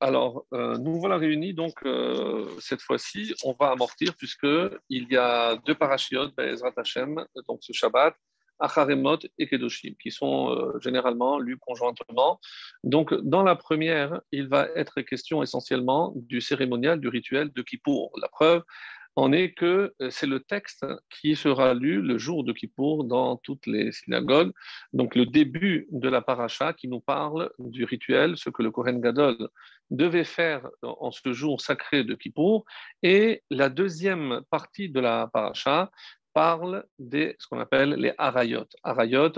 Alors, euh, nous voilà réunis, donc euh, cette fois-ci, on va amortir, puisqu'il y a deux parachiotes, Ezrat Hashem, donc ce Shabbat, Acharemot et Kedoshim, qui sont euh, généralement lus conjointement. Donc, dans la première, il va être question essentiellement du cérémonial, du rituel de Kippour. La preuve, en est que euh, c'est le texte qui sera lu le jour de Kippour dans toutes les synagogues. Donc le début de la paracha qui nous parle du rituel, ce que le Kohen Gadol devait faire en ce jour sacré de Kippour. Et la deuxième partie de la paracha parle de ce qu'on appelle les harayot. Harayot,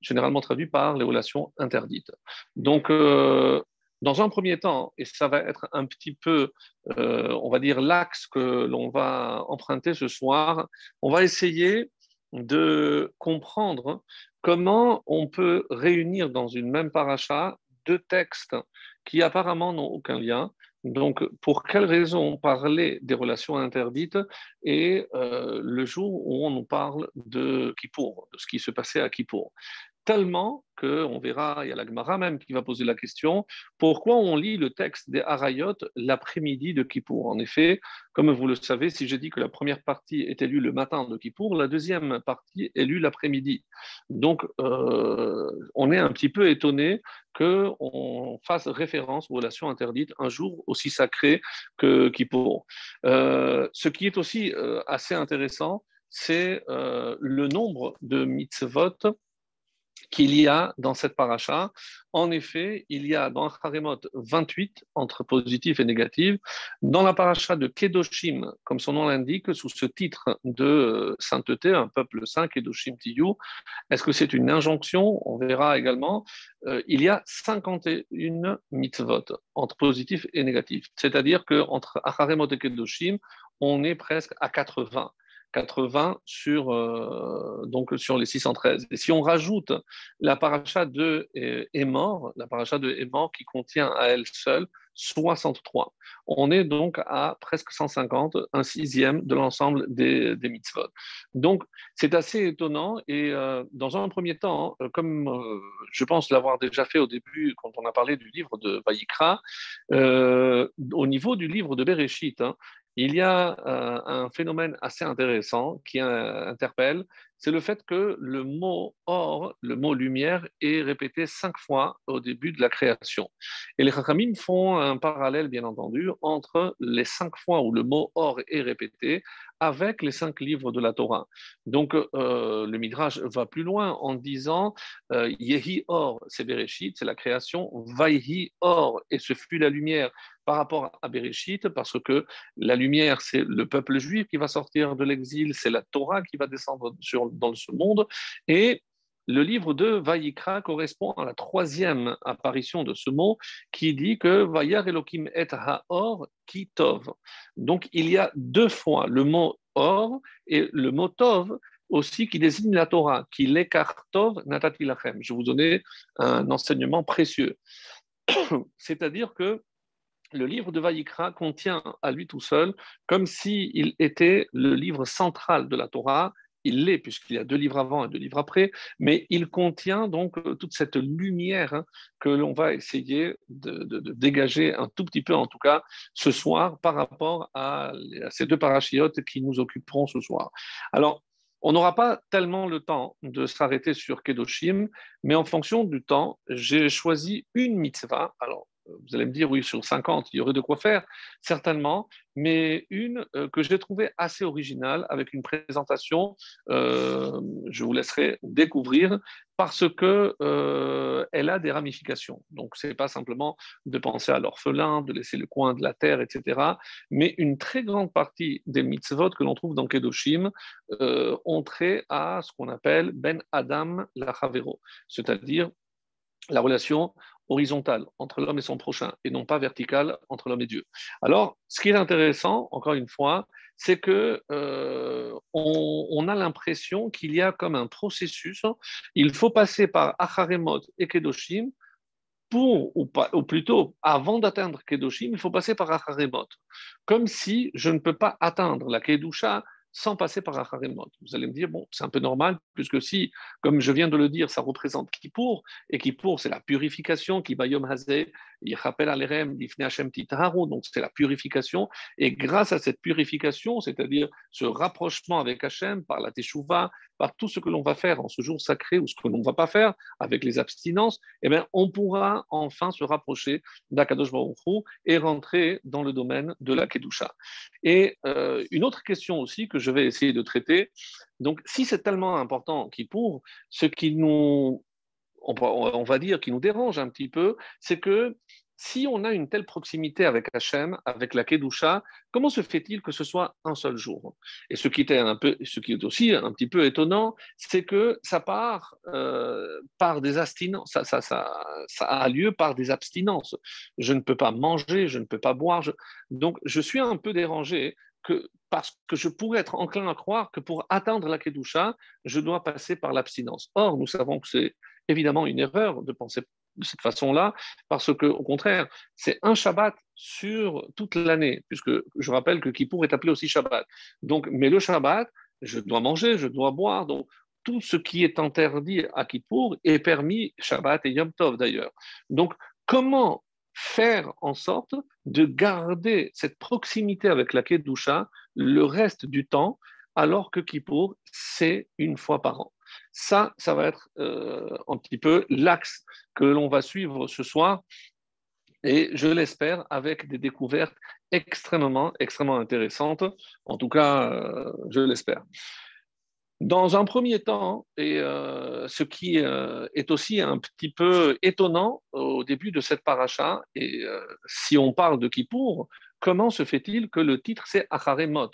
généralement traduit par les relations interdites. Donc, euh, dans un premier temps, et ça va être un petit peu, euh, on va dire, l'axe que l'on va emprunter ce soir, on va essayer de comprendre comment on peut réunir dans une même paracha deux textes qui apparemment n'ont aucun lien. Donc, pour quelles raisons parler des relations interdites et euh, le jour où on nous parle de Kippour, de ce qui se passait à Kippour? Tellement qu'on verra, il y a la Gemara même qui va poser la question, pourquoi on lit le texte des Harayot l'après-midi de Kippour? En effet, comme vous le savez, si j'ai dit que la première partie était lue le matin de Kippour, la deuxième partie est lue l'après-midi. Donc, euh, on est un petit peu étonné qu'on fasse référence aux relations interdites un jour aussi sacré que Kippour. Euh, ce qui est aussi euh, assez intéressant, c'est le nombre de mitzvot qu'il y a dans cette paracha. En effet, il y a dans Haremot 28 entre positif et négatif. Dans la paracha de Kedoshim, comme son nom l'indique, sous ce titre de sainteté, un peuple saint, Kedoshim Tiyu, est-ce que c'est une injonction? On verra également. Euh, il y a 51 mitzvot entre positif et négatif. C'est-à-dire qu'entre Haremot et Kedoshim, on est presque à 80. 80 sur, euh, donc sur les 613. Et si on rajoute la paracha de mort la paracha de mort qui contient à elle seule 63, on est donc à presque 150, un sixième de l'ensemble des, des, mitzvot. Donc c'est assez étonnant et euh, dans un premier temps, euh, comme je pense l'avoir déjà fait au début quand on a parlé du livre de Vaïkra, au niveau du livre de Bereshit, hein, il y a euh, un phénomène assez intéressant qui euh, interpelle, c'est le fait que le mot or, le mot lumière, est répété cinq fois au début de la création. Et les Chachamim font un parallèle, bien entendu, entre les cinq fois où le mot or est répété avec les cinq livres de la Torah. Donc, euh, le Midrash va plus loin en disant Yehi or, c'est Bereshit, c'est la création, Vaihi or, et ce fut la lumière par rapport à Bereshit, parce que la lumière, c'est le peuple juif qui va sortir de l'exil, c'est la Torah qui va descendre sur, dans ce monde, et le livre de Vaïkra correspond à la troisième apparition de ce mot qui dit que Vayar Elohim et Haor Kitov. Donc il y a deux fois le mot or et le mot tov aussi qui désigne la Torah, qui l'écartov natati lachem. Je vous donner un enseignement précieux. C'est-à-dire que le livre de Vaïkra contient à lui tout seul, comme s'il était le livre central de la Torah, il l'est puisqu'il y a deux livres avant et deux livres après, mais il contient donc euh, toute cette lumière hein, que l'on va essayer de, dégager un tout petit peu, en tout cas, ce soir par rapport à, ces deux parachiotes qui nous occuperont ce soir. Alors, on n'aura pas tellement le temps de s'arrêter sur Kedoshim, mais en fonction du temps, j'ai choisi une mitzvah. Alors, vous allez me dire, oui, sur 50, il y aurait de quoi faire, certainement, mais une euh, que j'ai trouvée assez originale, avec une présentation, euh, je vous laisserai découvrir, parce que euh, elle a des ramifications. Donc, ce n'est pas simplement de penser à l'orphelin, de laisser le coin de la terre, etc., mais une très grande partie des mitzvot que l'on trouve dans Kedoshim ont trait à ce qu'on appelle Ben Adam la c'est-à-dire la relation horizontale entre l'homme et son prochain et non pas verticale entre l'homme et Dieu. Alors, ce qui est intéressant, encore une fois, c'est que euh, on, a l'impression qu'il y a comme un processus. Il faut passer par Acharemot et Kedoshim pour, ou, ou plutôt, avant d'atteindre Kedoshim, il faut passer par Acharemot. Comme si je ne peux pas atteindre la Kedusha sans passer par Acharemot. Vous allez me dire, bon, c'est un peu normal, puisque si, comme je viens de le dire, ça représente Kippour, et Kippour, c'est la purification, qui Bayom Hazé, il rappelle donc c'est la purification. Et grâce à cette purification, c'est-à-dire ce rapprochement avec Hachem par la Teshuvah, par tout ce que l'on va faire en ce jour sacré ou ce que l'on ne va pas faire avec les abstinences, eh bien, on pourra enfin se rapprocher d'Akadosh Baruch et rentrer dans le domaine de la Kedusha. Et euh, une autre question aussi que je vais essayer de traiter, donc si c'est tellement important qui pour, ce qui nous on, va dire, qui nous dérange un petit peu, c'est que si on a une telle proximité avec Hachem, avec la Kedusha, comment se fait-il que ce soit un seul jour? Et ce qui, un peu, ce qui est aussi un petit peu étonnant, c'est que ça part euh, par des abstinences, ça, a lieu par des abstinences. Je ne peux pas manger, je ne peux pas boire. Donc, je suis un peu dérangé que, parce que je pourrais être enclin à croire que pour atteindre la Kedusha, je dois passer par l'abstinence. Or, nous savons que c'est évidemment une erreur de penser de cette façon-là, parce que au contraire, c'est un Shabbat sur toute l'année, puisque je rappelle que Kippour est appelé aussi Shabbat. Donc, mais le Shabbat, je dois manger, je dois boire, donc tout ce qui est interdit à Kippour est permis Shabbat et Yom Tov d'ailleurs. Donc, comment faire en sorte de garder cette proximité avec la Kedusha le reste du temps, alors que Kippour, c'est une fois par an? Ça, ça va être euh, un petit peu l'axe que l'on va suivre ce soir et je l'espère avec des découvertes extrêmement, extrêmement intéressantes. En tout cas, euh, je l'espère. Dans un premier temps, et euh, ce qui est aussi un petit peu étonnant au début de cette paracha, et si on parle de Kippour, comment se fait-il que le titre c'est Acharemot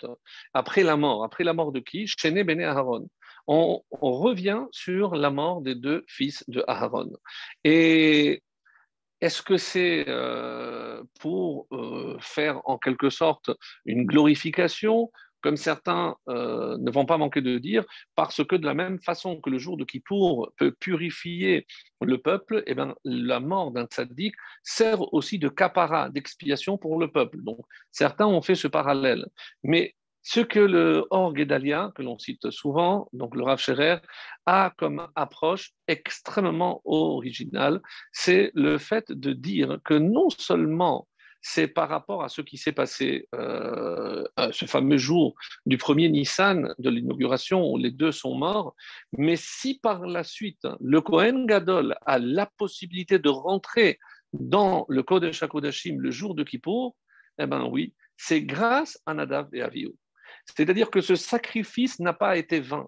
Après la mort, après la mort de qui? Shene Bene Aharon on, revient sur la mort des deux fils de Aaron. Et est-ce que c'est euh, pour euh, faire en quelque sorte une glorification comme certains euh, ne vont pas manquer de dire, parce que de la même façon que le jour de Kippour peut purifier le peuple, eh bien, la mort d'un tzaddik sert aussi de capara, d'expiation pour le peuple. Donc, certains ont fait ce parallèle. Mais ce que le Or Gedalia, que l'on cite souvent, donc le Rav Scherer, a comme approche extrêmement originale, c'est le fait de dire que non seulement c'est par rapport à ce qui s'est passé euh, ce fameux jour du premier Nissan de l'inauguration où les deux sont morts, mais si par la suite le Kohen Gadol a la possibilité de rentrer dans le Kodesh HaKodashim le jour de Kippour, eh bien oui, c'est grâce à Nadav et Avihu. C'est-à-dire que ce sacrifice n'a pas été vain.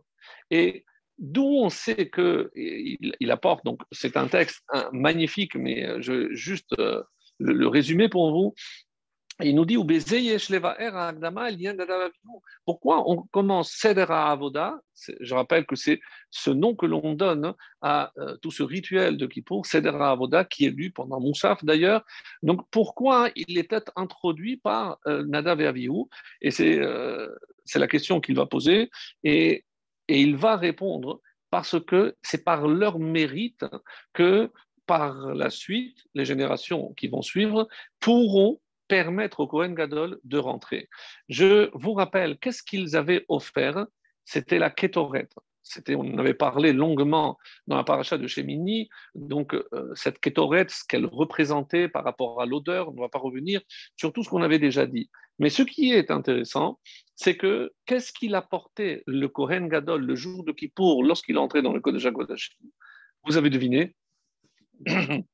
Et d'où on sait que il, apporte, donc c'est un texte magnifique, mais euh, je juste euh, le, résumer pour vous. Il nous dit Pourquoi on commence Sedera Avoda Je rappelle que c'est ce nom que l'on donne à euh, tout ce rituel de Kippour, Sedera Avoda, qui est lu pendant Moussaf d'ailleurs. Donc pourquoi il était introduit par euh, Nadav et Et euh, c'est la question qu'il va poser. Et il va répondre parce que c'est par leur mérite que par la suite, les générations qui vont suivre pourront permettre au Kohen Gadol de rentrer. Je vous rappelle, qu'est-ce qu'ils avaient offert? C'était la Ketoret. C'était, on en avait parlé longuement dans la paracha de Shemini. Donc, euh, cette Ketoret, ce qu'elle représentait par rapport à l'odeur, on ne va pas revenir sur tout ce qu'on avait déjà dit. Mais ce qui est intéressant, c'est que qu'est-ce qu'il apportait le Kohen Gadol le jour de Kippour lorsqu'il entrait dans le Kodesh HaKodashim? Vous avez deviné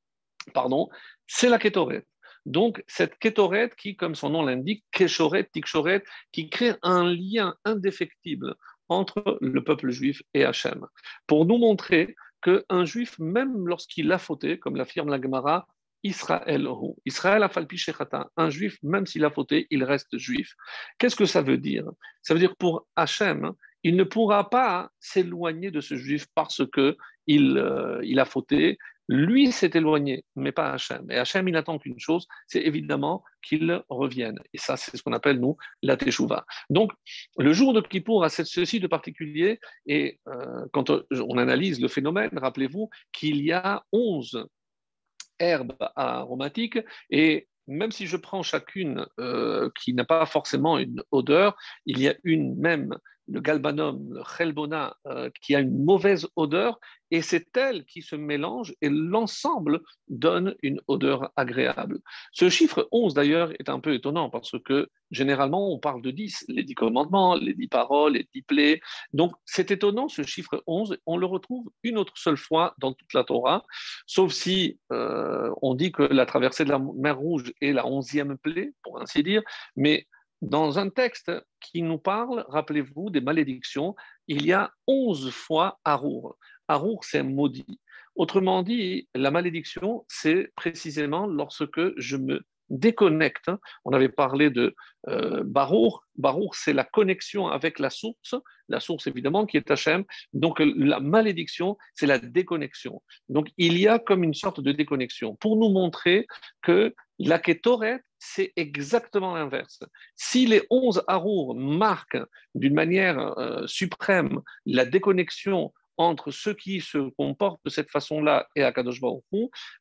Pardon, c'est la Ketoret. Donc, cette Ketoret qui, comme son nom l'indique, Keshoret, Tikshoret, qui crée un lien indéfectible entre le peuple juif et Hachem, pour nous montrer qu'un juif, même lorsqu'il a fauté, comme l'affirme la Gemara, Israël, Israël a falpi un juif, même s'il a fauté, il reste juif. Qu'est-ce que ça veut dire? Ça veut dire pour Hachem, il ne pourra pas s'éloigner de ce juif parce que il, euh, il a fauté, lui s'est éloigné, mais pas Hachem. Et Hachem, il n'attend qu'une chose, c'est évidemment qu'il revienne. Et ça, c'est ce qu'on appelle, nous, la Teshuvah. Donc, le jour de Kippour a ceci de particulier, et euh, quand on analyse le phénomène, rappelez-vous qu'il y a 11 herbes aromatiques, et même si je prends chacune euh, qui n'a pas forcément une odeur, il y a une même le galbanum, le chelbona, euh, qui a une mauvaise odeur, et c'est elle qui se mélange et l'ensemble donne une odeur agréable. Ce chiffre 11 d'ailleurs est un peu étonnant parce que généralement on parle de 10, les 10 commandements, les 10 paroles, les 10 plaies. Donc c'est étonnant ce chiffre 11, on le retrouve une autre seule fois dans toute la Torah, sauf si euh, on dit que la traversée de la mer Rouge est la onzième plaie, pour ainsi dire, mais dans un texte qui nous parle, rappelez-vous, des malédictions, il y a onze fois Arour. Arour, c'est maudit. Autrement dit, la malédiction, c'est précisément lorsque je me déconnecte. On avait parlé de euh, Barour. C'est la connexion avec la source, la source évidemment qui est Hachem. Donc la malédiction, c'est la déconnexion. Donc il y a comme une sorte de déconnexion pour nous montrer que la c'est exactement l'inverse. Si les onze Harour marquent d'une manière euh, suprême la déconnexion entre ceux qui se comportent de cette façon-là et Akadosh Baruch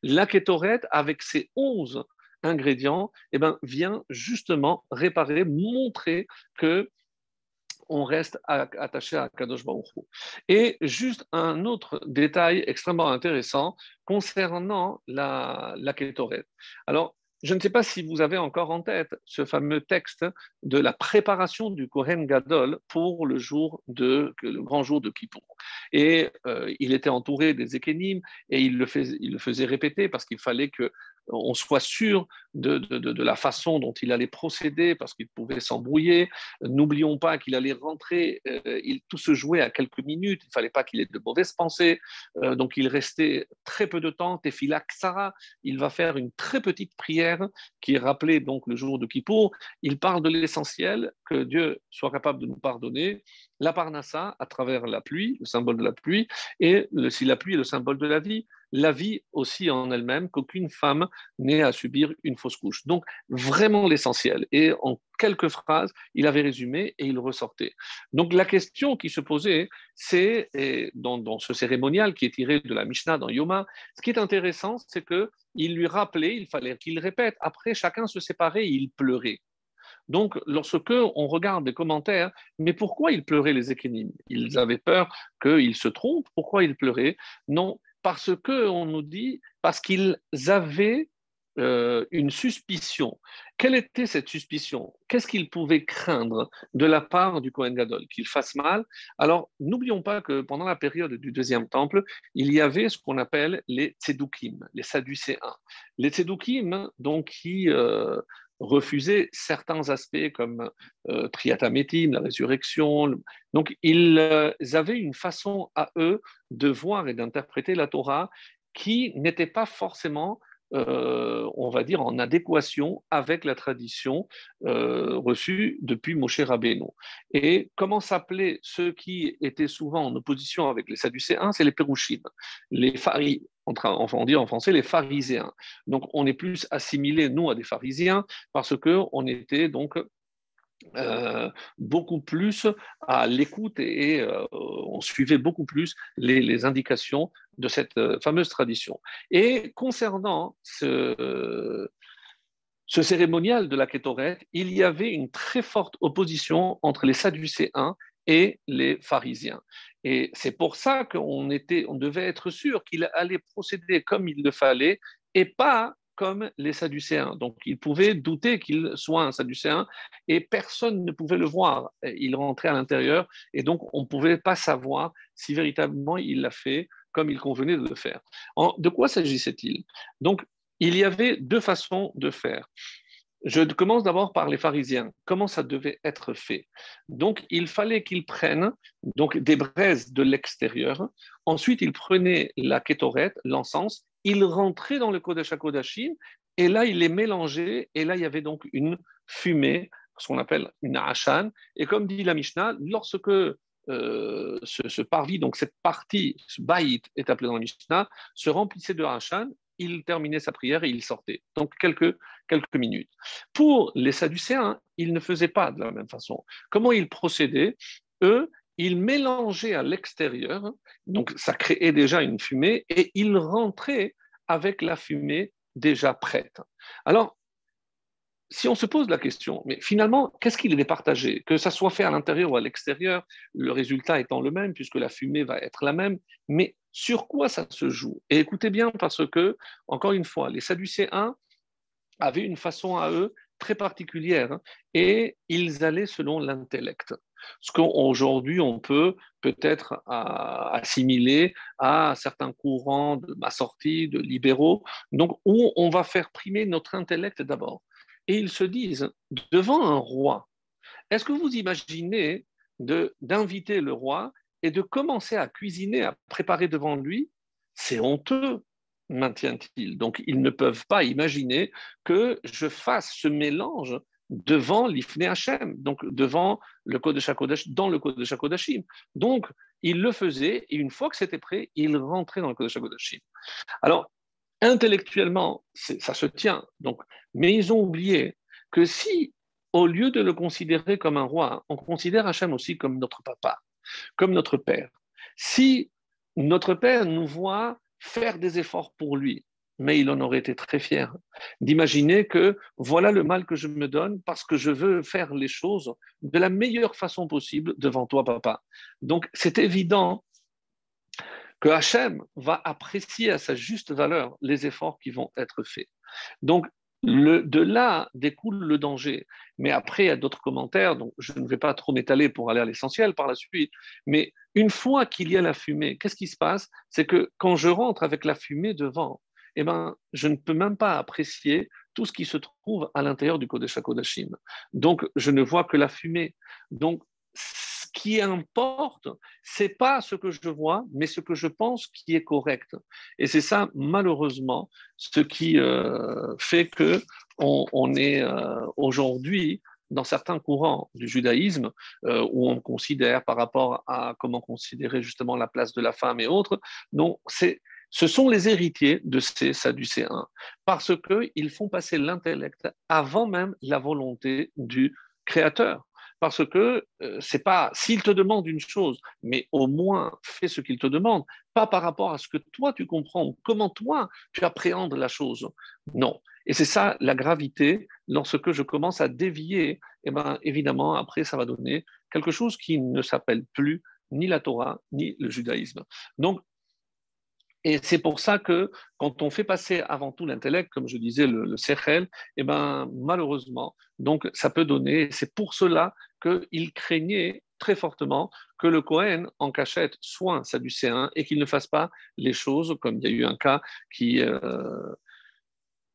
la Ketoret, avec ses onze ingrédients, eh ben, vient justement réparer, montrer que on reste attaché à Kadosh Baruch Et juste un autre détail extrêmement intéressant concernant la, la Ketoret. Alors, je ne sais pas si vous avez encore en tête ce fameux texte de la préparation du Kohen Gadol pour le jour de le grand jour de Kippour. Et euh, il était entouré des ékénimes et il le, il le faisait répéter parce qu'il fallait que on soit sûr de, de, la façon dont il allait procéder parce qu'il pouvait s'embrouiller. N'oublions pas qu'il allait rentrer, euh, il, tout se jouait à quelques minutes, il ne fallait pas qu'il ait de mauvaises pensées, euh, donc il restait très peu de temps. Tefila Ksara, il va faire une très petite prière qui est rappelée donc le jour de Kippour. Il parle de l'essentiel, que Dieu soit capable de nous pardonner, la parnassa à travers la pluie, le symbole de la pluie, et si la pluie est le symbole de la vie, la vie aussi en elle-même, qu'aucune femme n'ait à subir une fausse couche. Donc, vraiment l'essentiel. Et en quelques phrases, il avait résumé et il ressortait. Donc, la question qui se posait, c'est, dans, ce cérémonial qui est tiré de la Mishnah dans Yoma, ce qui est intéressant, c'est qu'il lui rappelait, il fallait qu'il répète, après chacun se séparait, il pleurait. Donc, lorsque on regarde les commentaires, mais pourquoi ils pleuraient les équinimes Ils avaient peur qu'ils se trompent? Pourquoi ils pleuraient? Non, parce qu'on nous dit, parce qu'ils avaient euh, une suspicion. Quelle était cette suspicion? Qu'est-ce qu'ils pouvaient craindre de la part du Kohen Gadol? Qu'il fasse mal? Alors, n'oublions pas que pendant la période du deuxième temple, il y avait ce qu'on appelle les Tzedoukim, les Sadducéens. Les Tzedoukim, donc, qui euh, refusaient certains aspects comme euh, la résurrection. Donc, ils euh, avaient une façon à eux de voir et d'interpréter la Torah qui n'était pas forcément euh, on va dire, en adéquation avec la tradition euh, reçue depuis Moshe Rabbeinu. Et comment s'appelaient ceux qui étaient souvent en opposition avec les Sadducéens? C'est les Pérouchim, les Faris, on dit en français les pharisiens. Donc on est plus assimilés, nous, à des pharisiens, parce qu'on était donc euh, beaucoup plus à l'écoute et, euh, on suivait beaucoup plus les, indications de cette euh, fameuse tradition. Et concernant ce, ce cérémonial de la Kétoret, il y avait une très forte opposition entre les Sadducéens et les pharisiens. Et c'est pour ça qu'on était, on devait être sûr qu'il allait procéder comme il le fallait et pas comme les Sadducéens. Donc, il pouvait douter qu'il soit un Sadducéen et personne ne pouvait le voir. Il rentrait à l'intérieur et donc on ne pouvait pas savoir si véritablement il l'a fait comme il convenait de le faire. de quoi s'agissait-il? Donc, il y avait deux façons de faire. Je commence d'abord par les pharisiens. Comment ça devait être fait? Donc, il fallait qu'ils prennent donc, des braises de l'extérieur. Ensuite, ils prenaient la kétorette, l'encens, il rentrait dans le Kodesh HaKodashim, et là, il les mélangeait, et là, il y avait donc une fumée, ce qu'on appelle une ashan. Et comme dit la Mishnah, lorsque euh, ce, parvis, donc cette partie, ce baït est appelé dans la Mishnah, se remplissait de ashan, il terminait sa prière et il sortait. Donc quelques, quelques minutes. Pour les Sadducéens, ils ne faisaient pas de la même façon. Comment ils procédaient? Eux, il mélangeait à l'extérieur, donc ça créait déjà une fumée, et il rentrait avec la fumée déjà prête. Alors, si on se pose la question, mais finalement, qu'est-ce qu'il est partagé? Que ça soit fait à l'intérieur ou à l'extérieur, le résultat étant le même, puisque la fumée va être la même, mais sur quoi ça se joue. Et écoutez bien, parce que, encore une fois, les Sadducéens avaient une façon à eux très particulière hein, et ils allaient selon l'intellect. Ce qu'aujourd'hui on peut peut-être assimiler à certains courants de ma sortie, de libéraux, donc où on va faire primer notre intellect d'abord. Et ils se disent, devant un roi, est-ce que vous imaginez d'inviter le roi et de commencer à cuisiner, à préparer devant lui C'est honteux, maintient-il. Donc, ils ne peuvent pas imaginer que je fasse ce mélange devant l'Ifne Hachem, donc devant le code de dans le code de Shakodashim. Donc, il le faisait et une fois que c'était prêt, il rentrait dans le code de Shakodashim. Alors, intellectuellement, ça se tient. Donc, mais ils ont oublié que si, au lieu de le considérer comme un roi, on considère Hachem aussi comme notre papa, comme notre père. Si notre père nous voit faire des efforts pour lui, mais il en aurait été très fier d'imaginer que voilà le mal que je me donne parce que je veux faire les choses de la meilleure façon possible devant toi, papa. Donc c'est évident que Hachem va apprécier à sa juste valeur les efforts qui vont être faits. Donc, de là découle le danger. Mais après, il y a d'autres commentaires, donc je ne vais pas trop m'étaler pour aller à l'essentiel par la suite. Mais une fois qu'il y a la fumée, qu'est-ce qui se passe? C'est que quand je rentre avec la fumée devant, eh ben, je ne peux même pas apprécier tout ce qui se trouve à l'intérieur du Kodesh HaKodashim. Donc, je ne vois que la fumée. Donc, qui importe, c'est pas ce que je vois, mais ce que je pense qui est correct. Et c'est ça, malheureusement, ce qui euh, fait que on, est euh, aujourd'hui dans certains courants du judaïsme euh, où on considère par rapport à comment considérer justement la place de la femme et autres. Donc, c'est ce sont les héritiers de ces Sadducéens, parce qu'ils font passer l'intellect avant même la volonté du Créateur parce que euh, c'est pas s'il te demande une chose, mais au moins fais ce qu'il te demande, pas par rapport à ce que toi tu comprends, comment toi tu appréhendes la chose. Non. Et c'est ça la gravité lorsque je commence à dévier. Eh ben évidemment après ça va donner quelque chose qui ne s'appelle plus ni la Torah ni le judaïsme. Donc et c'est pour ça que quand on fait passer avant tout l'intellect, comme je disais, le, le eh ben, malheureusement, donc ça peut donner, c'est pour cela qu'il craignait très fortement que le Cohen en cachette soit un sadducéen et qu'il ne fasse pas les choses, comme il y a eu un cas qui, euh,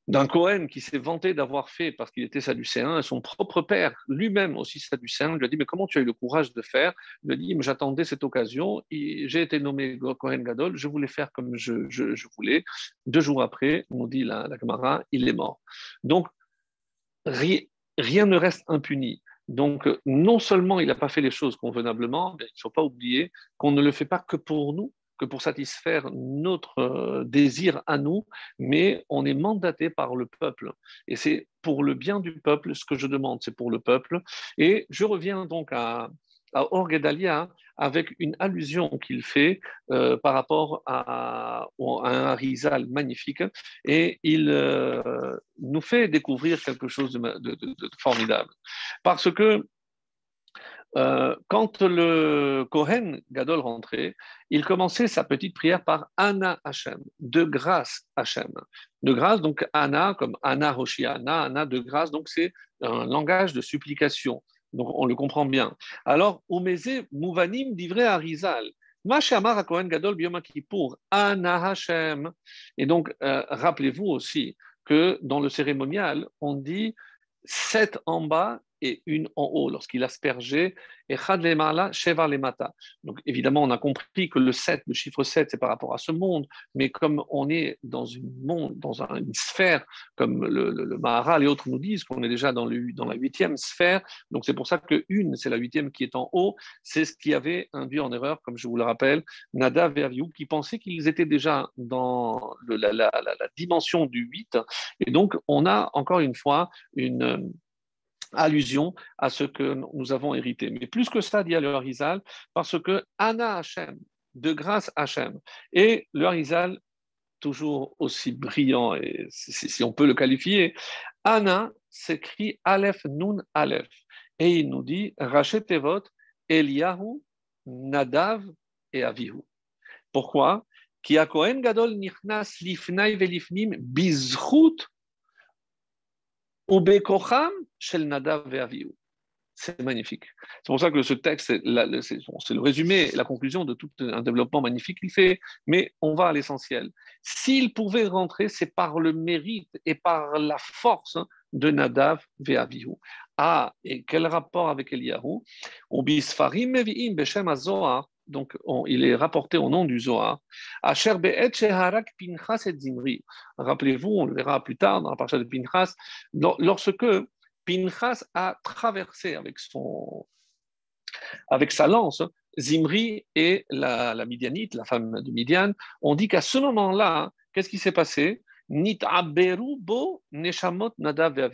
d'un Cohen qui s'est vanté d'avoir fait parce qu'il était sadducéen, son propre père, lui-même aussi sadducéen, lui a dit Mais comment tu as eu le courage de faire? Il lui a dit J'attendais cette occasion, j'ai été nommé Cohen Gadol, je voulais faire comme je, voulais. Deux jours après, on dit la, la il est mort. Donc, rien ne reste impuni. Donc, non seulement il n'a pas fait les choses convenablement, mais il ne faut pas oublier qu'on ne le fait pas que pour nous, que pour satisfaire notre euh, désir à nous, mais on est mandaté par le peuple. Et c'est pour le bien du peuple, ce que je demande, c'est pour le peuple. Et je reviens donc à, à Orgedalia avec une allusion qu'il fait euh, par rapport à, un Rizal magnifique et il euh, nous fait découvrir quelque chose de formidable. Parce que euh, quand le Kohen Gadol rentrait, il commençait sa petite prière par Anna Hashem, de grâce Hashem. De grâce, donc Anna, comme Anna Hoshiana, Anna de grâce, donc c'est un langage de supplication. Donc on le comprend bien. Alors, Umeze Mouvanim divrei Arizal. Mashamar Kohen Gadol Bioma pour Anna Hashem. Et donc, euh, rappelez-vous aussi que dans le cérémonial, on dit sept en bas et une en haut lorsqu'il aspergeait et Lemata. Donc évidemment, on a compris que le 7, le chiffre 7, c'est par rapport à ce monde, mais comme on est dans une monde, dans une sphère, comme le, le, Maharal et autres nous disent qu'on est déjà dans, le, dans la huitième sphère, donc c'est pour ça que une, c'est la huitième qui est en haut, c'est ce qui avait induit en erreur, comme je vous le rappelle, Nada Verviou, qui pensait qu'ils étaient déjà dans la, la dimension du 8, et donc on a encore une fois une allusion à ce que nous avons hérité. Mais plus que ça, dit le Harizal, parce que Anna Hachem, de grâce Hachem, et le Harizal, toujours aussi brillant, si on peut le qualifier, Anna, s'écrit Aleph Nun Aleph. Et il nous dit Rachetevot, Eliyahu, Nadav et Avihu. Pourquoi? Ki Kohen Gadol nichnas lifnai velifnim bizchut ubekocham shel Nadav et Avihu. C'est magnifique. C'est pour ça que ce texte, c'est le résumé, la conclusion de tout un développement magnifique qu'il fait, mais on va à l'essentiel. S'il pouvait rentrer, c'est par le mérite et par la force de Nadav et Avihu. Ah, et quel rapport avec Eliyahu? Donc il est rapporté au nom du Zohar. Rappelez-vous, on le verra plus tard dans la partie de Pinchas, lorsque Pinchas a traversé avec, son, avec sa lance Zimri et la, Midianite, la femme de Midian. On dit qu'à ce moment-là, qu'est-ce qui s'est passé? Nit neshamot nadav.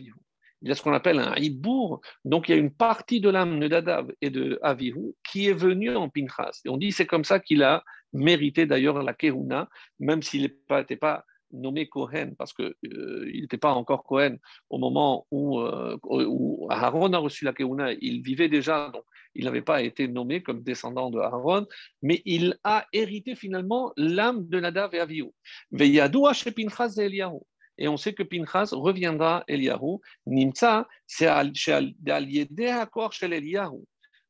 Il y a ce qu'on appelle un hibour, donc il y a une partie de l'âme de Nadav et de Avihu qui est venue en Pinchas. Et on dit c'est comme ça qu'il a mérité d'ailleurs la Kehuna, même s'il n'était pas, nommé Cohen parce qu'il euh, n'était pas encore Cohen au moment où, euh, Aaron a reçu la Keuna. Il vivait déjà, donc il n'avait pas été nommé comme descendant de Aaron, mais il a hérité finalement l'âme de Nadav et Avihu. Et on sait que Pinchas reviendra Eliyahu. Nimtza, c'est chez Eliyahu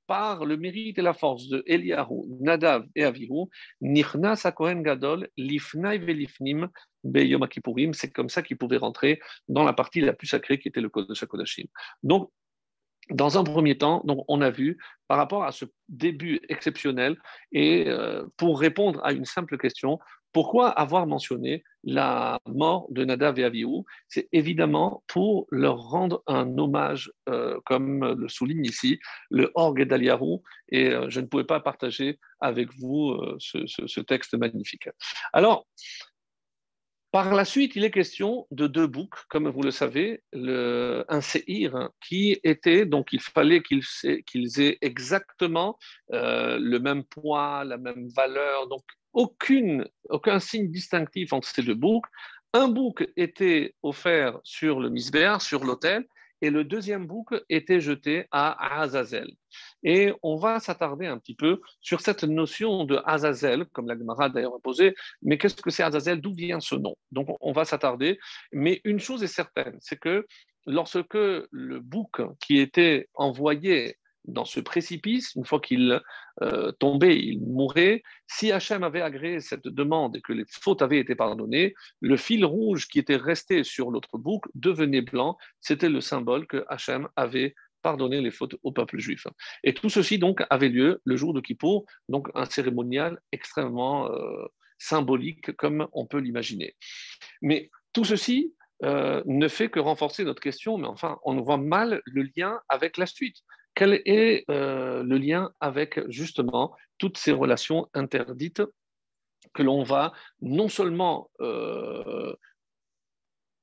par le mérite et la force de Eliyahu, Nadav et Avihu, Nichnas Kohen Gadol, Lifnai Velifnim, Beyom c'est comme ça qu'il pouvait rentrer dans la partie la plus sacrée qui était le Kodesh HaKodashim. Donc, dans un premier temps, donc, on a vu par rapport à ce début exceptionnel et euh, pour répondre à une simple question, pourquoi avoir mentionné la mort de Nadav et Avihu C'est évidemment pour leur rendre un hommage, euh, comme le souligne ici le Orgue d'Aliarou, et euh, je ne pouvais pas partager avec vous euh, ce, texte magnifique. Alors, par la suite, il est question de deux boucs, comme vous le savez, un séhir qui était, donc il fallait qu'ils aient exactement le même poids, la même valeur, aucune, aucun signe distinctif entre ces deux boucs. Un bouc était offert sur le misbéar, sur l'autel, et le deuxième bouc était jeté à Azazel. Et on va s'attarder un petit peu sur cette notion de Azazel, comme la Gemara d'ailleurs a posé, mais qu'est-ce que c'est Azazel D'où vient ce nom? Donc on va s'attarder, mais une chose est certaine, c'est que lorsque le bouc qui était envoyé dans ce précipice, une fois qu'il euh, tombait, il mourait. Si Hachem avait agréé cette demande et que les fautes avaient été pardonnées, le fil rouge qui était resté sur l'autre boucle devenait blanc. C'était le symbole que Hachem avait pardonné les fautes au peuple juif. Et tout ceci donc avait lieu le jour de Kippour, donc un cérémonial extrêmement euh, symbolique comme on peut l'imaginer. Mais tout ceci euh, ne fait que renforcer notre question, mais enfin, on voit mal le lien avec la suite. Quel est euh, le lien avec justement toutes ces relations interdites que l'on va non seulement euh,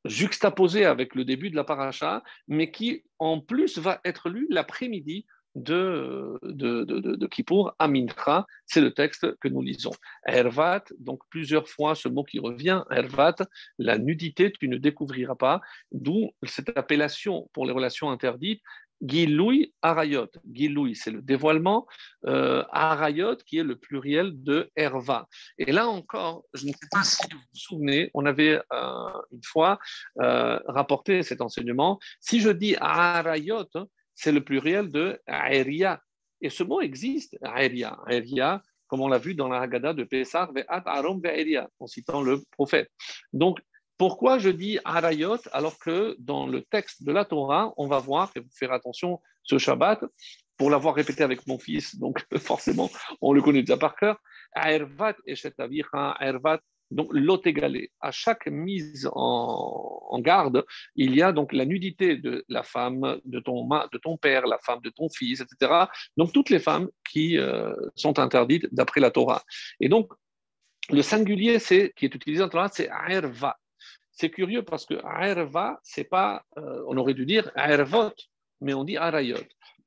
juxtaposer avec le début de la paracha, mais qui en plus va être lu l'après-midi de, de, de, Kippour, Amincha, c'est le texte que nous lisons. Hervat, donc plusieurs fois ce mot qui revient, Hervat, la nudité, tu ne découvriras pas, d'où cette appellation pour les relations interdites, Giloui Arayot. Giloui, c'est le dévoilement. Euh, Arayot, qui est le pluriel de Herva. Et là encore, je ne sais pas si vous vous souvenez, on avait euh, une fois euh, rapporté cet enseignement. Si je dis Arayot, c'est le pluriel de Aeria. Et ce mot existe, Aeria. Aeria, comme on l'a vu dans la Haggadah de Pesach, en citant le prophète. Donc, pourquoi je dis Arayot alors que dans le texte de la Torah, on va voir, et vous faire attention ce Shabbat, pour l'avoir répété avec mon fils, donc forcément on le connaît déjà par cœur, Aervat Aervat, donc l'ot égalé. À chaque mise en, garde, il y a donc la nudité de la femme, de ton, de ton père, la femme de ton fils, etc. Donc toutes les femmes qui euh, sont interdites d'après la Torah. Et donc, le singulier c'est, qui est utilisé en Torah, c'est Aervat. C'est curieux parce que Aerva, c'est pas, euh, on aurait dû dire Aervot, mais on dit Arayot.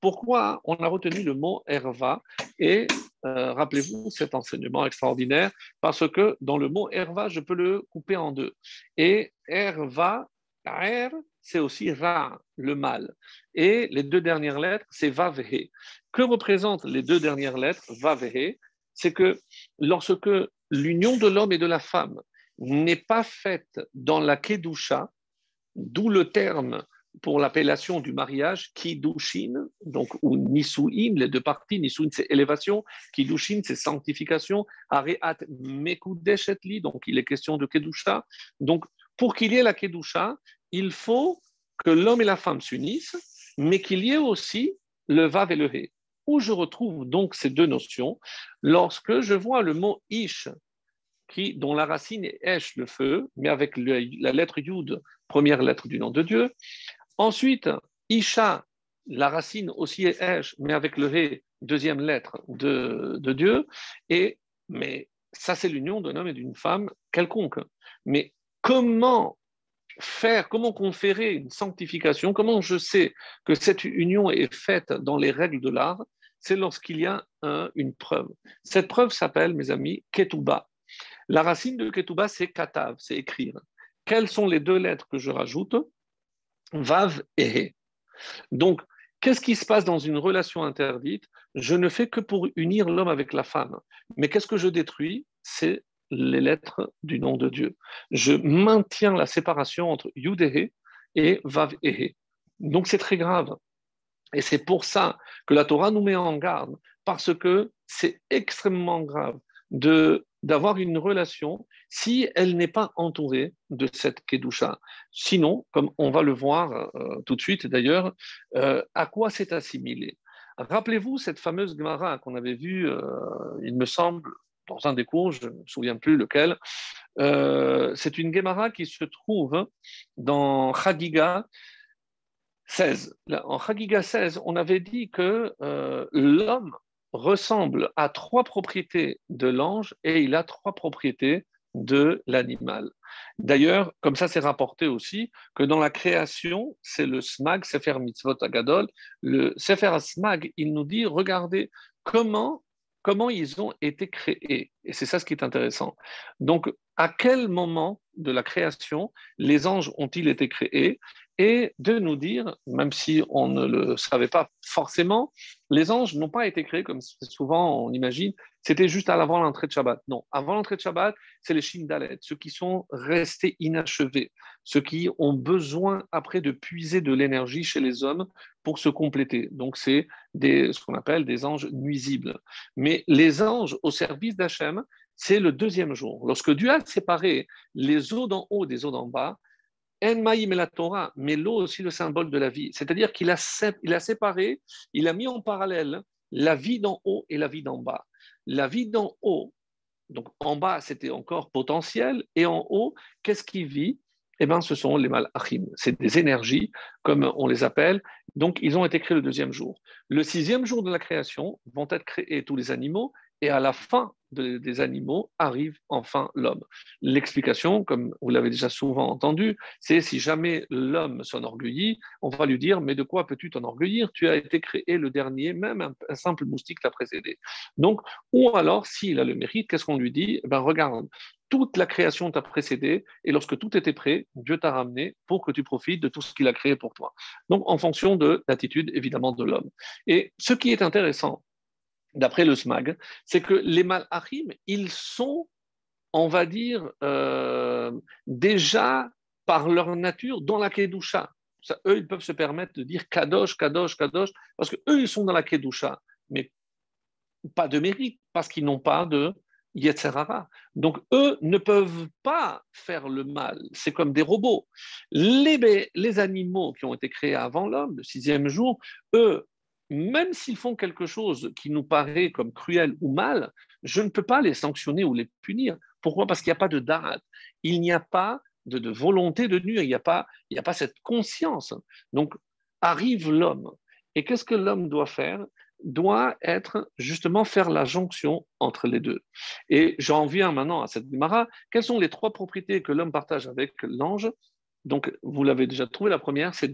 Pourquoi on a retenu le mot Erva Et euh, rappelez-vous cet enseignement extraordinaire, parce que dans le mot Erva, je peux le couper en deux. Et Erva, Er, c'est aussi Ra, le mal. Et les deux dernières lettres, c'est Vav He. Que représentent les deux dernières lettres, Vav He C'est que lorsque l'union de l'homme et de la femme n'est pas faite dans la Kedusha, d'où le terme pour l'appellation du mariage, Kiddushin, donc, ou Nisuin, les deux parties, Nisuin c'est élévation, Kiddushin c'est sanctification, Areat Mekudeshetli, donc il est question de Kedusha. Donc, pour qu'il y ait la Kedusha, il faut que l'homme et la femme s'unissent, mais qu'il y ait aussi le Vav et le He. Où je retrouve donc ces deux notions? Lorsque je vois le mot Ish, qui, dont la racine est Esh, le feu, mais avec la lettre Yud, première lettre du nom de Dieu, Ensuite, Isha, la racine aussi est Esh, mais avec le He, deuxième lettre de, Dieu. Et, mais ça, c'est l'union d'un homme et d'une femme quelconque. Mais comment faire, comment conférer une sanctification, comment je sais que cette union est faite dans les règles de l'art, c'est lorsqu'il y a une preuve. Cette preuve s'appelle, mes amis, Ketuba. La racine de Ketuba, c'est katav, c'est écrire. Quelles sont les deux lettres que je rajoute? Vav et Donc, qu'est-ce qui se passe dans une relation interdite? Je ne fais que pour unir l'homme avec la femme. Mais qu'est-ce que je détruis? C'est les lettres du nom de Dieu. Je maintiens la séparation entre Yud et Vav et Donc, c'est très grave. Et c'est pour ça que la Torah nous met en garde, parce que c'est extrêmement grave de d'avoir une relation si elle n'est pas entourée de cette Kedusha. Sinon, comme on va le voir euh, tout de suite d'ailleurs, euh, à quoi c'est assimilé? Rappelez-vous cette fameuse Gemara qu'on avait vue, euh, il me semble, dans un des cours, je ne me souviens plus lequel. c'est une Gemara qui se trouve dans Chagiga 16. En Chagiga 16, on avait dit que l'homme ressemble à trois propriétés de l'ange et il a trois propriétés de l'animal. D'ailleurs, comme ça c'est rapporté aussi, que dans la création, c'est le smag, Sefer Mitzvot Agadol, le Sefer Smag, il nous dit, regardez comment, comment ils ont été créés. Et c'est ça ce qui est intéressant. Donc, à quel moment de la création les anges ont-ils été créés? Et de nous dire, même si on ne le savait pas forcément, les anges n'ont pas été créés comme souvent on imagine, c'était juste avant l'entrée de Shabbat. Non, avant l'entrée de Shabbat, c'est les Shindalet, ceux qui sont restés inachevés, ceux qui ont besoin après de puiser de l'énergie chez les hommes pour se compléter. Donc c'est ce qu'on appelle des anges nuisibles. Mais les anges au service d'Hachem, c'est le deuxième jour. Lorsque Dieu a séparé les eaux d'en haut des eaux d'en bas, En Maïm et la Torah, mais l'eau aussi le symbole de la vie. C'est-à-dire qu'il a, a séparé, il a mis en parallèle la vie d'en haut et la vie d'en bas. La vie d'en haut, donc en bas, c'était encore potentiel, et en haut, qu'est-ce qui vit? Eh bien, ce sont les malachim. C'est des énergies, comme on les appelle. Donc, ils ont été créés le deuxième jour. Le sixième jour de la création vont être créés tous les animaux, et à la fin des animaux arrive enfin l'homme. L'explication, comme vous l'avez déjà souvent entendu, c'est si jamais l'homme s'enorgueillit, on va lui dire Mais de quoi peux-tu t'enorgueillir? Tu as été créé le dernier, même un, simple moustique t'a précédé. Donc, ou alors, s'il a le mérite, qu'est-ce qu'on lui dit? Eh ben, Regarde, toute la création t'a précédé, et lorsque tout était prêt, Dieu t'a ramené pour que tu profites de tout ce qu'il a créé pour toi. Donc, en fonction de l'attitude, évidemment, de l'homme. Et ce qui est intéressant, d'après le SMAG, c'est que les malachim, ils sont, on va dire, euh, déjà par leur nature dans la Kedusha. eux, ils peuvent se permettre de dire Kadosh, Kadosh, Kadosh, parce qu'eux, ils sont dans la Kedusha, mais pas de mérite, parce qu'ils n'ont pas de Yetzerara. Donc, eux ne peuvent pas faire le mal. C'est comme des robots. Les, les animaux qui ont été créés avant l'homme, le sixième jour, eux, même s'ils font quelque chose qui nous paraît comme cruel ou mal, je ne peux pas les sanctionner ou les punir. Pourquoi? Parce qu'il n'y a pas de date, il n'y a pas de, volonté de nuire, il n'y a, pas, a pas cette conscience. Donc arrive l'homme. Et qu'est-ce que l'homme doit faire? Doit être justement faire la jonction entre les deux. Et j'en viens maintenant à cette Gemara. Quelles sont les trois propriétés que l'homme partage avec l'ange? Donc, vous l'avez déjà trouvé, la première, c'est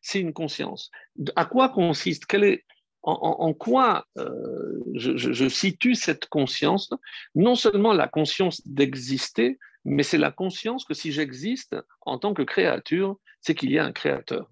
c'est une conscience. À quoi consiste est, en, quoi euh, je, situe cette conscience Non seulement la conscience d'exister, mais c'est la conscience que si j'existe en tant que créature, c'est qu'il y a un créateur.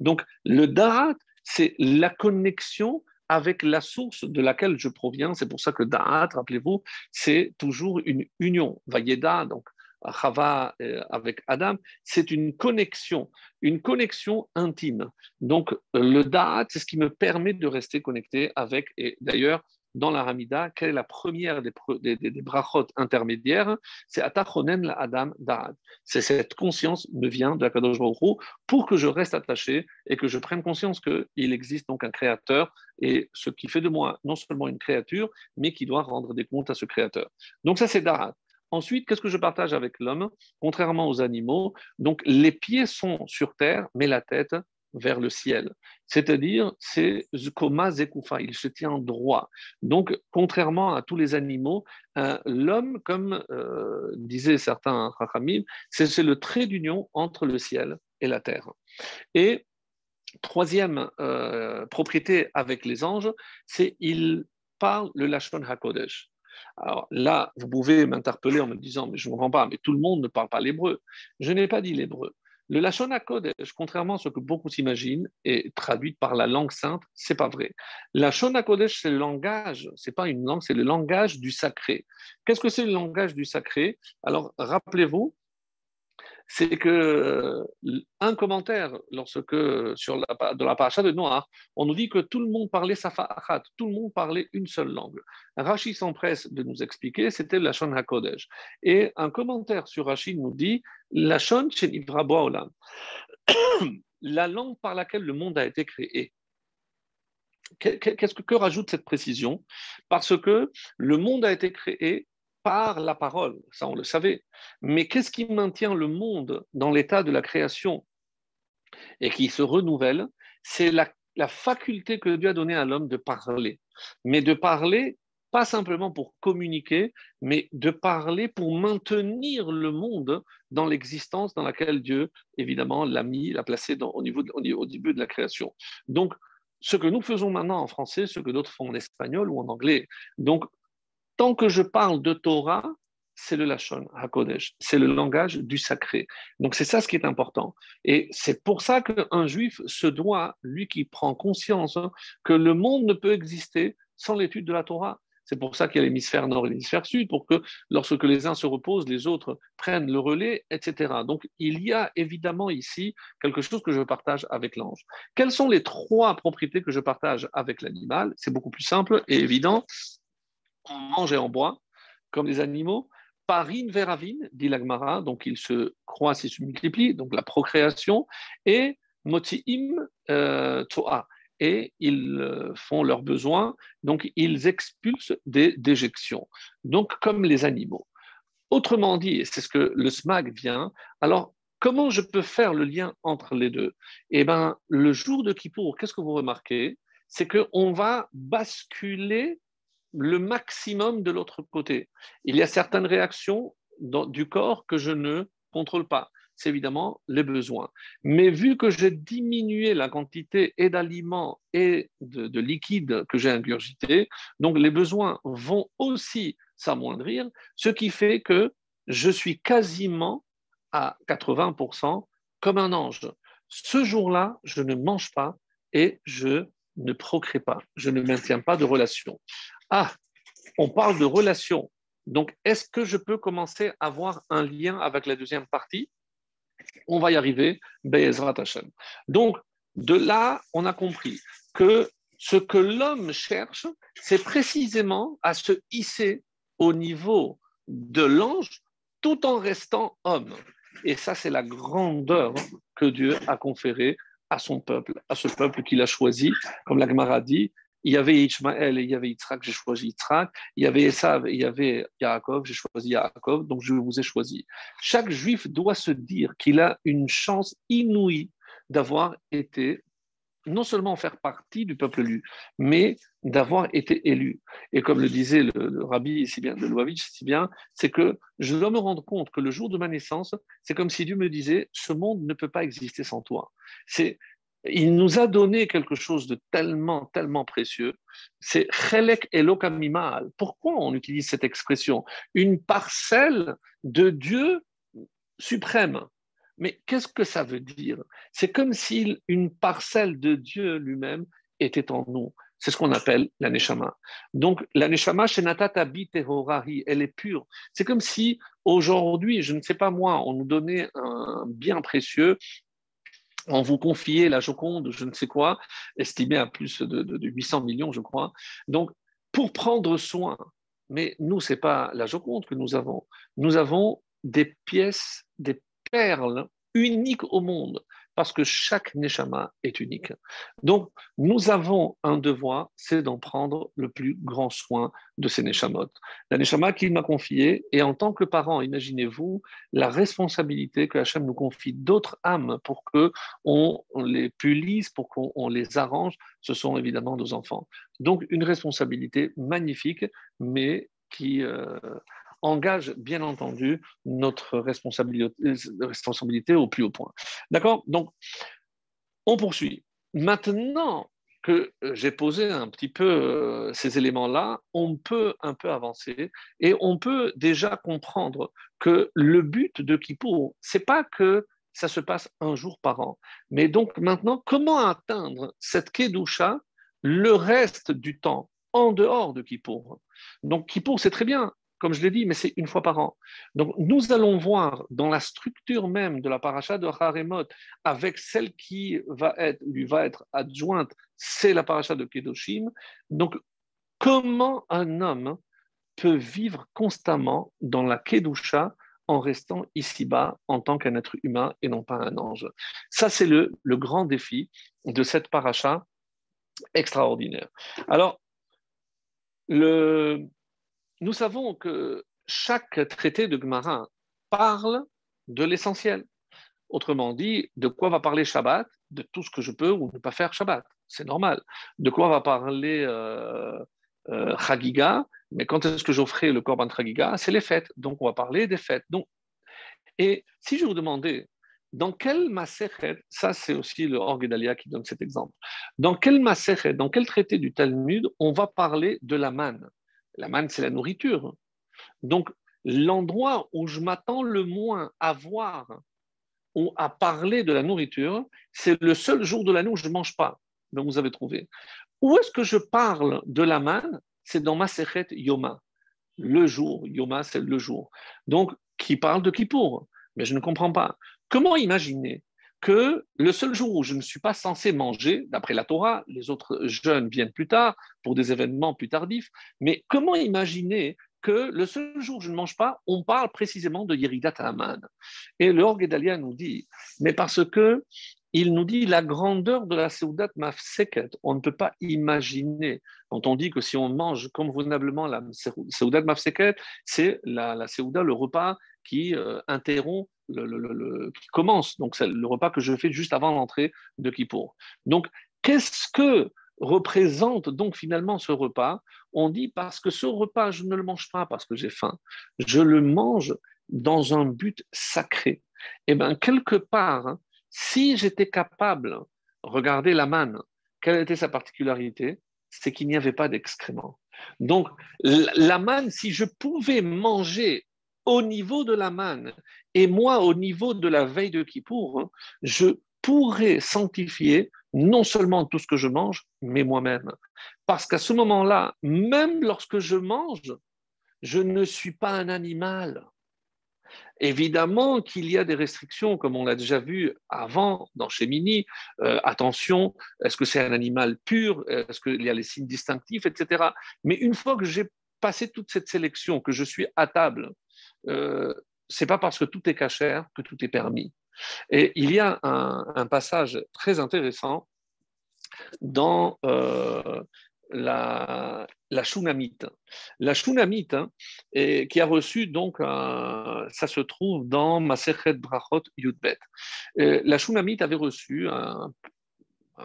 Donc le Da'at, c'est la connexion avec la source de laquelle je proviens. C'est pour ça que Da'at, rappelez-vous, c'est toujours une union. Vayeda, donc Euh, avec Adam, c'est une connexion, une connexion intime. Donc le Da'at, c'est ce qui me permet de rester connecté avec, et d'ailleurs, dans la Ramida, quelle est la première des, des, brachot intermédiaires? C'est Atachonen la Adam Da'at. C'est cette conscience me vient de la Kadosh pour que je reste attaché et que je prenne conscience qu'il existe donc un créateur et ce qui fait de moi non seulement une créature, mais qui doit rendre des comptes à ce créateur. Donc ça c'est Da'at. Ensuite, qu'est-ce que je partage avec l'homme? Contrairement aux animaux, donc les pieds sont sur terre, mais la tête vers le ciel. C'est-à-dire, c'est Zkoma Zekoufa, il se tient droit. Donc, contrairement à tous les animaux, euh, l'homme, comme euh, disaient certains Chachamim, c'est le trait d'union entre le ciel et la terre. Et troisième euh, propriété avec les anges, c'est il parle le Lashon HaKodesh. Alors là, vous pouvez m'interpeller en me disant, mais je ne comprends pas, mais tout le monde ne parle pas l'hébreu. Je n'ai pas dit l'hébreu. Le Lachon HaKodesh, contrairement à ce que beaucoup s'imaginent, est traduit par la langue sainte, c'est pas vrai. Lachon HaKodesh, c'est le langage, c'est pas une langue, c'est le langage du sacré. Qu'est-ce que c'est le langage du sacré? Alors, rappelez-vous, c'est que euh, un commentaire lorsque sur la, de la paracha de Noir, on nous dit que tout le monde parlait Safahat, tout le monde parlait une seule langue. Rashi s'empresse de nous expliquer, c'était la Shon HaKodesh. Et un commentaire sur Rashi nous dit la Shon Olam, la langue par laquelle le monde a été créé. Qu'est-ce que, que rajoute cette précision? Parce que le monde a été créé par la parole, ça on le savait. Mais qu'est-ce qui maintient le monde dans l'état de la création et qui se renouvelle? C'est la, faculté que Dieu a donnée à l'homme de parler. Mais de parler, pas simplement pour communiquer, mais de parler pour maintenir le monde dans l'existence dans laquelle Dieu, évidemment, l'a mis, l'a placé au, niveau au, début de la création. Donc, ce que nous faisons maintenant en français, ce que d'autres font en espagnol ou en anglais. Donc, tant que je parle de Torah, c'est le Lachon HaKodesh, c'est le langage du sacré. Donc c'est ça ce qui est important. Et c'est pour ça qu'un juif se doit, lui qui prend conscience hein, que le monde ne peut exister sans l'étude de la Torah. C'est pour ça qu'il y a l'hémisphère nord et l'hémisphère sud, pour que lorsque les uns se reposent, les autres prennent le relais, etc. Donc il y a évidemment ici quelque chose que je partage avec l'ange. Quelles sont les trois propriétés que je partage avec l'animal? C'est beaucoup plus simple et évident on mange et on boit, comme des animaux. Parine veravine, dit l'Agmara, donc ils se croissent et se multiplient, donc la procréation, et motiim euh, toa, et ils euh, font leurs besoins, donc ils expulsent des déjections, donc comme les animaux. Autrement dit, c'est ce que le SMAG vient, alors comment je peux faire le lien entre les deux? Eh bien, le jour de Kippour, qu'est-ce que vous remarquez? C'est qu'on va basculer le maximum de l'autre côté. Il y a certaines réactions du corps que je ne contrôle pas. C'est évidemment les besoins. Mais vu que j'ai diminué la quantité et d'aliments et de, de liquide que j'ai ingurgité, donc les besoins vont aussi s'amoindrir, ce qui fait que je suis quasiment à 80% comme un ange. Ce jour-là, je ne mange pas et je ne procrée pas, je ne maintiens pas de relation. Ah, on parle de relation. Donc, est-ce que je peux commencer à avoir un lien avec la deuxième partie? On va y arriver. Donc, de là, on a compris que ce que l'homme cherche, c'est précisément à se hisser au niveau de l'ange tout en restant homme. Et ça, c'est la grandeur que Dieu a conférée à son peuple, à ce peuple qu'il a choisi, comme la Gemara dit, il y avait Ishmael et il y avait Yitzhak, j'ai choisi Yitzhak. Il y avait Esav et il y avait Yaakov, j'ai choisi Yaakov, donc je vous ai choisi. Chaque juif doit se dire qu'il a une chance inouïe d'avoir été non seulement faire partie du peuple élu, mais d'avoir été élu. Et comme le disait le, rabbi si bien, de Louavitch si bien, c'est que je dois me rendre compte que le jour de ma naissance, c'est comme si Dieu me disait, ce monde ne peut pas exister sans toi. C'est il nous a donné quelque chose de tellement, tellement précieux. C'est Chelek Elokamimal. Pourquoi on utilise cette expression? Une parcelle de Dieu suprême. Mais qu'est-ce que ça veut dire? C'est comme si une parcelle de Dieu lui-même était en nous. C'est ce qu'on appelle la neshama. Donc, la neshama, elle est pure. C'est comme si aujourd'hui, je ne sais pas moi, on nous donnait un bien précieux, on vous confiait la Joconde, je ne sais quoi, estimée à plus de, de 800 millions, je crois. Donc, pour prendre soin, mais nous, ce n'est pas la Joconde que nous avons. Nous avons des pièces, des perles uniques au monde parce que chaque neshama est unique. Donc, nous avons un devoir, c'est d'en prendre le plus grand soin de ces neshamot. La neshama qu'il m'a confiée, et en tant que parent, imaginez-vous la responsabilité que Hachem nous confie d'autres âmes pour que on les pulise, pour qu'on les arrange, ce sont évidemment nos enfants. Donc, une responsabilité magnifique, mais qui... Euh, engage bien entendu notre responsabilité, au plus haut point. D'accord? Donc, on poursuit. Maintenant que j'ai posé un petit peu euh, ces éléments-là, on peut un peu avancer et on peut déjà comprendre que le but de Kippour, c'est pas que ça se passe un jour par an, mais donc maintenant, comment atteindre cette Kedusha le reste du temps en dehors de Kippour Donc Kippour, c'est très bien, comme je l'ai dit, mais c'est une fois par an. Donc, nous allons voir dans la structure même de la paracha de Haremot, avec celle qui va être, lui va être adjointe, c'est la paracha de Kedoshim. Donc, comment un homme peut vivre constamment dans la Kedusha en restant ici-bas en tant qu'un être humain et non pas un ange? Ça, c'est le, le grand défi de cette paracha extraordinaire. Alors, le, nous savons que chaque traité de Gemara parle de l'essentiel. Autrement dit, de quoi va parler Shabbat De tout ce que je peux ou ne pas faire Shabbat. C'est normal. De quoi va parler euh, euh Chagiga? Mais quand est-ce que j'offrais le Korban Chagiga? C'est les fêtes. Donc, on va parler des fêtes. Donc, et si je vous demandais, dans quel Maserhet, ça c'est aussi le Orgedalia qui donne cet exemple, dans quel Maserhet, dans quel traité du Talmud on va parler de la manne? La manne, c'est la nourriture. Donc, l'endroit où je m'attends le moins à voir ou à parler de la nourriture, c'est le seul jour de l'année où je ne mange pas. Donc, vous avez trouvé. Où est-ce que je parle de la manne? C'est dans ma Sechet Yoma. Le jour, Yoma, c'est le jour. Donc, qui parle de Kippour? Mais je ne comprends pas. Comment imaginer que le seul jour où je ne suis pas censé manger, d'après la Torah, les autres jeunes viennent plus tard pour des événements plus tardifs, mais comment imaginer que le seul jour où je ne mange pas, on parle précisément de Yeridat Haman? Et le Orgedalia nous dit, mais parce que il nous dit la grandeur de la Seudat Mafseket. On ne peut pas imaginer, quand on dit que si on mange convenablement la Seudat Mafseket, c'est la, la le repas qui euh, interrompt qui commence. Donc, c'est le repas que je fais juste avant l'entrée de Kippour. Donc, qu'est-ce que représente donc finalement ce repas? On dit parce que ce repas, je ne le mange pas parce que j'ai faim. Je le mange dans un but sacré. Eh bien, quelque part, hein, si j'étais capable, regardez la manne, quelle était sa particularité? C'est qu'il n'y avait pas d'excréments. Donc, la manne, si je pouvais manger au niveau de la manne et moi au niveau de la veille de Kippour, hein, je pourrais sanctifier non seulement tout ce que je mange, mais moi-même. Parce qu'à ce moment-là, même lorsque je mange, je ne suis pas un animal. Évidemment qu'il y a des restrictions, comme on l'a déjà vu avant dans Chemini. Euh, attention, est-ce que c'est un animal pur Est-ce qu'il y a les signes distinctifs, etc. Mais une fois que j'ai passé toute cette sélection, que je suis à table, euh, c'est pas parce que tout est cachère que tout est permis. Et il y a un, passage très intéressant dans euh, la, la Shunamite. La Shunamite, hein, qui a reçu donc, ça se trouve dans Masechet Brachot Yudbet. la Shunamite avait reçu,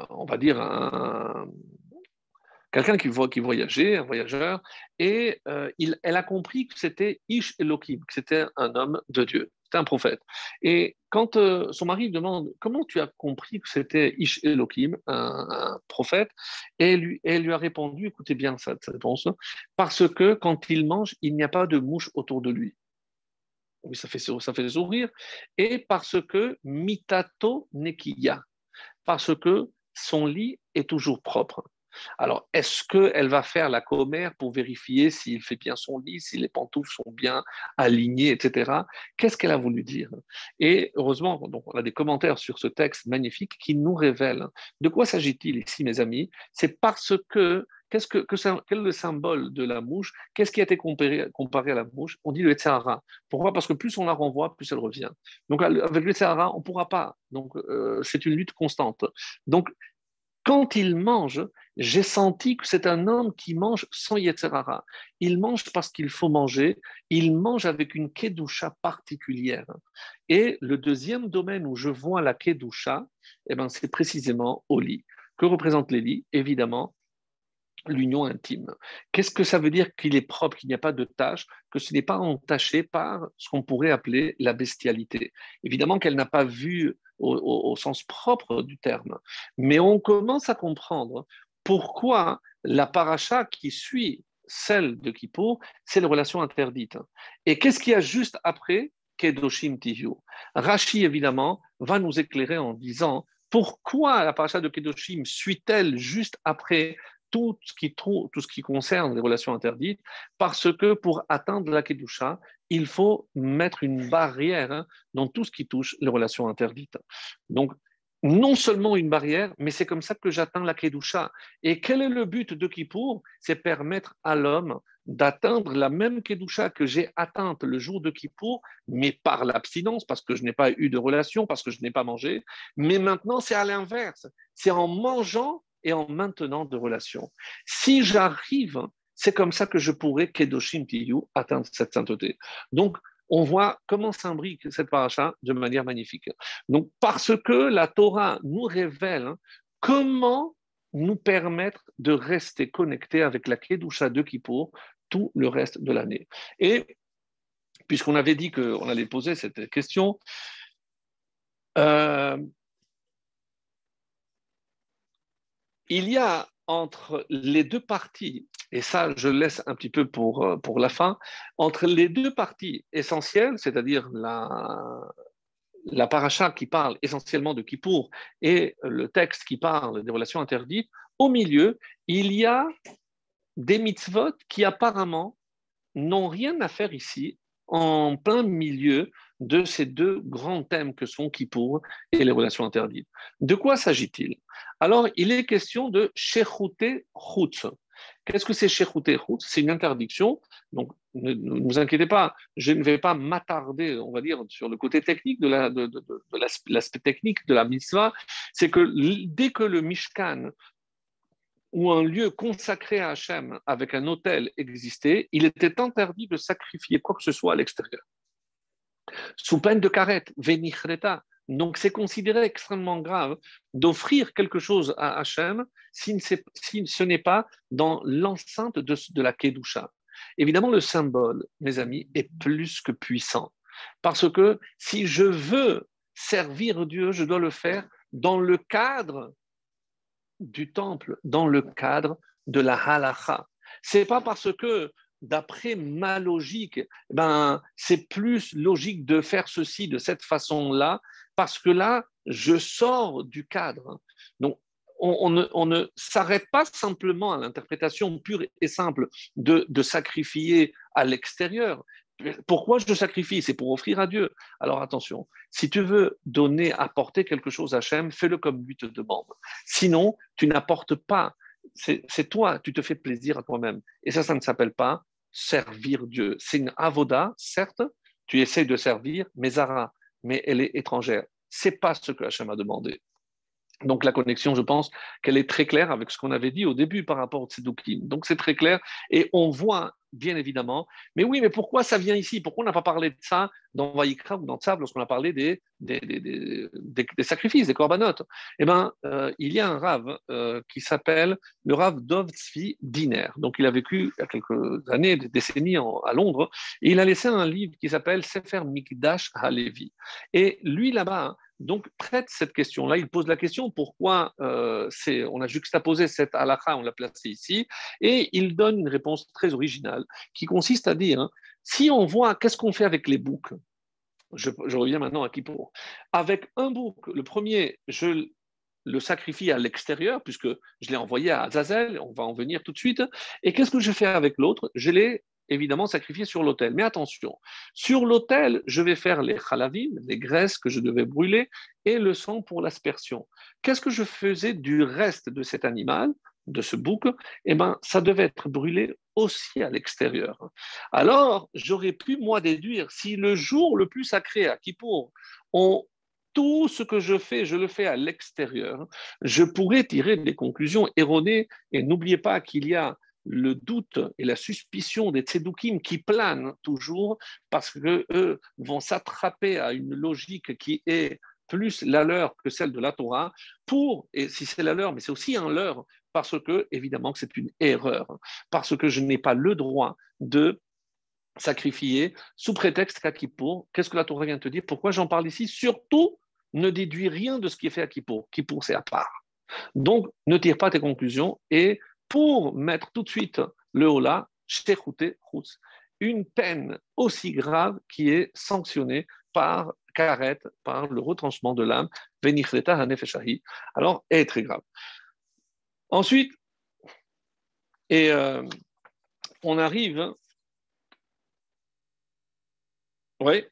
on va dire, un, quelqu'un qui, qui voyageait, un voyageur, et euh, elle a compris que c'était Ish Elohim, que c'était un homme de Dieu. c'était un prophète. Et quand euh, son mari demande comment tu as compris que c'était Ish Elohim, un, prophète, elle lui a répondu, écoutez bien cette réponse, parce que quand il mange, il n'y a pas de mouche autour de lui. Oui, ça fait, ça fait sourire. Et parce que mitato nekiya, parce que son lit est toujours propre. Alors, est-ce qu'elle va faire la commère pour vérifier s'il fait bien son lit, si les pantoufles sont bien alignées, etc. Qu'est-ce qu'elle a voulu dire? Et heureusement, donc, on a des commentaires sur ce texte magnifique qui nous révèlent de quoi s'agit-il ici, mes amis? C'est parce que Qu'est-ce que, quel est le symbole de la mouche? Qu'est-ce qui a été comparé, à la mouche? On dit le Etzahara. Pourquoi? Parce que plus on la renvoie, plus elle revient. Donc avec le Etzahara, on ne pourra pas. Donc euh, c'est une lutte constante. Donc quand il mange, j'ai senti que c'est un homme qui mange sans Yetzerara. Il mange parce qu'il faut manger, il mange avec une kedusha particulière. Et le deuxième domaine où je vois la kedusha, eh ben, c'est précisément au lit. Que représentent les lits? Évidemment, l'union intime. Qu'est-ce que ça veut dire qu'il est propre, qu'il n'y a pas de tâche, que ce n'est pas entaché par ce qu'on pourrait appeler la bestialité? Évidemment qu'elle n'a pas vu au, sens propre du terme. Mais on commence à comprendre pourquoi la paracha qui suit celle de Kippour, c'est la relation interdite. Et qu'est-ce qu'il y a juste après Kedoshim Tihu? Rashi, évidemment, va nous éclairer en disant pourquoi la paracha de Kedoshim suit-elle juste après tout ce, qui, tout ce qui concerne les relations interdites, parce que pour atteindre la Kedusha, il faut mettre une barrière hein, dans tout ce qui touche les relations interdites. Donc, non seulement une barrière, mais c'est comme ça que j'atteins la Kedusha. Et quel est le but de Kippour? C'est permettre à l'homme d'atteindre la même Kedusha que j'ai atteinte le jour de Kippour, mais par l'abstinence, parce que je n'ai pas eu de relation, parce que je n'ai pas mangé. Mais maintenant, c'est à l'inverse. C'est en mangeant et en maintenant de relations. Si j'arrive, c'est comme ça que je pourrais, Kedoshim Tiyu, atteindre cette sainteté. Donc, on voit comment s'imbrique cette paracha de manière magnifique. Donc, parce que la Torah nous révèle comment nous permettre de rester connectés avec la Kedusha de Kippour tout le reste de l'année. Et puisqu'on avait dit qu'on allait poser cette question, euh, il y a entre les deux parties, et ça je laisse un petit peu pour, euh, pour la fin, entre les deux parties essentielles, c'est-à-dire la, la paracha qui parle essentiellement de Kippour et le texte qui parle des relations interdites, au milieu, il y a des mitzvot qui apparemment n'ont rien à faire ici, en plein milieu de ces deux grands thèmes que sont Kippour et les relations interdites. De quoi s'agit-il? Alors, il est question de Shechoute Chutz. Qu'est-ce que c'est Chutz C'est une interdiction. Donc, ne, vous inquiétez pas, je ne vais pas m'attarder, on va dire, sur le côté technique de, la, technique de la mitzvah. C'est que dès que le Mishkan ou un lieu consacré à Hachem avec un hôtel existait, il était interdit de sacrifier quoi que ce soit à l'extérieur sous peine de carette, vénichreta. Donc c'est considéré extrêmement grave d'offrir quelque chose à Hachem si, ce n'est pas dans l'enceinte de, la Kedusha. Évidemment, le symbole, mes amis, est plus que puissant. Parce que si je veux servir Dieu, je dois le faire dans le cadre du temple, dans le cadre de la halacha. C'est pas parce que d'après ma logique, ben, c'est plus logique de faire ceci de cette façon-là, parce que là, je sors du cadre. Donc, on, ne, s'arrête pas simplement à l'interprétation pure et simple de, sacrifier à l'extérieur. Pourquoi je sacrifie? C'est pour offrir à Dieu. Alors attention, si tu veux donner, apporter quelque chose à Hachem, fais-le comme lui te demande. Sinon, tu n'apportes pas c'est toi, tu te fais plaisir à toi-même. Et ça, ça ne s'appelle pas servir Dieu. C'est une avoda, certes, tu essaies de servir, mais Zara, mais elle est étrangère. C'est pas ce que Hachem a demandé. Donc la connexion, je pense qu'elle est très claire avec ce qu'on avait dit au début par rapport au Tzedoukim. Donc c'est très clair et on voit bien évidemment. Mais oui, mais pourquoi ça vient ici? Pourquoi on n'a pas parlé de ça dans Vaïkra ou dans Tzab lorsqu'on a parlé des, des, des, des sacrifices, des corbanotes Eh bien, euh, il y a un rave euh, qui s'appelle le rave Dov Tzvi Diner. Donc, il a vécu il y a quelques années, des décennies à Londres, et il a laissé un livre qui s'appelle Sefer Mikdash Halevi. Et lui, là-bas, donc traite cette question-là. Il pose la question pourquoi euh, on a juxtaposé cette halakha, on l'a placé ici, et il donne une réponse très originale qui consiste à dire hein, si on voit qu'est-ce qu'on fait avec les boucs, je, reviens maintenant à Kippour, avec un bouc, le premier, je le sacrifie à l'extérieur, puisque je l'ai envoyé à Azazel, on va en venir tout de suite, et qu'est-ce que je fais avec l'autre? Je l'ai évidemment sacrifié sur l'autel. Mais attention, sur l'autel, je vais faire les chalavim, les graisses que je devais brûler, et le sang pour l'aspersion. Qu'est-ce que je faisais du reste de cet animal, de ce bouc? Eh bien, ça devait être brûlé aussi à l'extérieur. Alors, j'aurais pu, moi, déduire, si le jour le plus sacré à Kippour, on tout ce que je fais, je le fais à l'extérieur, je pourrais tirer des conclusions erronées. Et n'oubliez pas qu'il y a le doute et la suspicion des tzedoukim qui planent toujours parce qu'eux vont s'attraper à une logique qui est plus la leur que celle de la Torah, pour, et si c'est la leur, mais c'est aussi un leur, parce que, évidemment, que c'est une erreur, parce que je n'ai pas le droit de sacrifier sous prétexte qu'à Kippour, qu'est-ce que la Torah vient te dire Pourquoi j'en parle ici Surtout, ne déduis rien de ce qui est fait à Kippour. Kippour, c'est à part. Donc, ne tire pas tes conclusions et pour mettre tout de suite le hola, une peine aussi grave qui est sanctionnée par karet, par le retranchement de l'âme, alors est très grave. Ensuite, euh, on arrive, oui,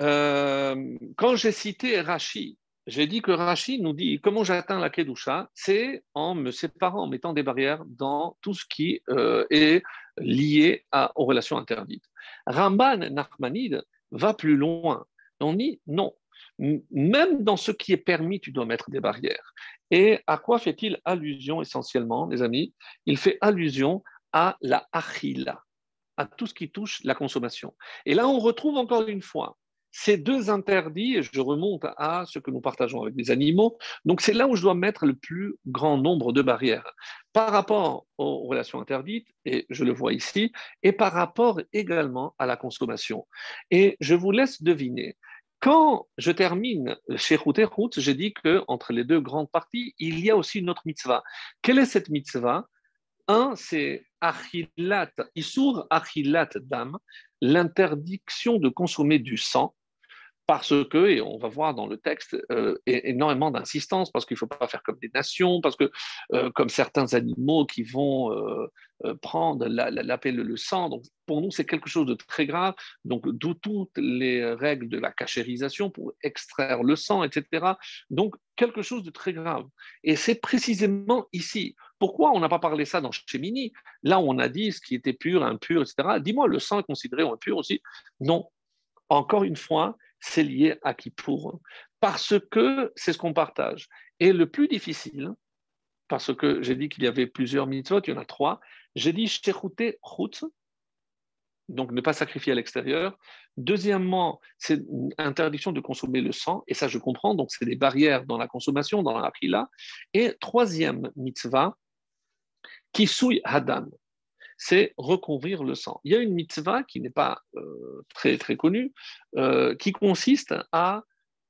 euh, quand j'ai cité Rashi, j'ai dit que Rachid nous dit comment j'atteins la Kedusha, c'est en me séparant, en mettant des barrières dans tout ce qui euh, est lié à, aux relations interdites. Ramban Nachmanide va plus loin. On dit non, même dans ce qui est permis, tu dois mettre des barrières. Et à quoi fait-il allusion essentiellement, les amis? Il fait allusion à la achila, à tout ce qui touche la consommation. Et là, on retrouve encore une fois ces deux interdits, je remonte à ce que nous partageons avec les animaux, donc c'est là où je dois mettre le plus grand nombre de barrières par rapport aux relations interdites, et je le vois ici, et par rapport également à la consommation. Et je vous laisse deviner. Quand je termine chez Rout j'ai dit qu'entre les deux grandes parties, il y a aussi une autre mitzvah. Quelle est cette mitzvah? Un, c'est achilat, isur achilat dam, l'interdiction de consommer du sang parce que, et on va voir dans le texte, euh, énormément d'insistance, parce qu'il ne faut pas faire comme des nations, parce que euh, comme certains animaux qui vont euh, prendre l'appel le sang, donc pour nous c'est quelque chose de très grave, donc d'où toutes les règles de la cachérisation pour extraire le sang, etc. Donc quelque chose de très grave. Et c'est précisément ici. Pourquoi on n'a pas parlé ça dans Chémini? Là, on a dit ce qui était pur, impur, etc. Dis-moi, le sang est considéré impur aussi? Non. Encore une fois, c'est lié à Kippour, parce que c'est ce qu'on partage. Et le plus difficile, parce que j'ai dit qu'il y avait plusieurs mitzvot, il y en a trois, j'ai dit Shechute Chut, donc ne pas sacrifier à l'extérieur. Deuxièmement, c'est interdiction de consommer le sang, et ça je comprends, donc c'est des barrières dans la consommation, dans la pila. Et troisième mitzvah, Kisui Hadan, c'est recouvrir le sang. Il y a une mitzvah qui n'est pas euh, très, très connue, euh, qui consiste à,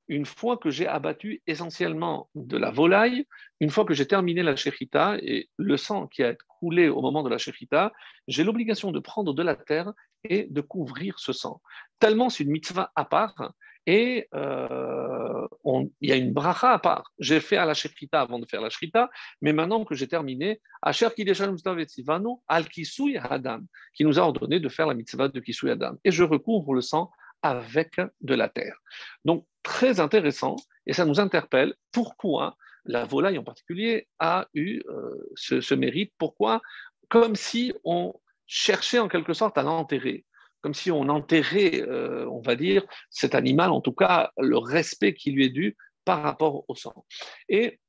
une fois que j'ai abattu essentiellement de la volaille, une fois que j'ai terminé la shechita et le sang qui a coulé au moment de la shechita, j'ai l'obligation de prendre de la terre et de couvrir ce sang. Tellement c'est une mitzvah à part et euh, il y a une bracha à part. J'ai fait à la shrita avant de faire la shrita, mais maintenant que j'ai terminé, Asher al Kisui Hadam, qui nous a ordonné de faire la mitzvah de Kisui Hadam. Et je recouvre le sang avec de la terre. Donc, très intéressant, et ça nous interpelle pourquoi la volaille en particulier a eu euh, ce mérite? Pourquoi? Comme si on cherchait en quelque sorte à l'enterrer comme si on enterrait, euh, on va dire, cet animal, en tout cas le respect qui lui est dû par rapport au sang. Et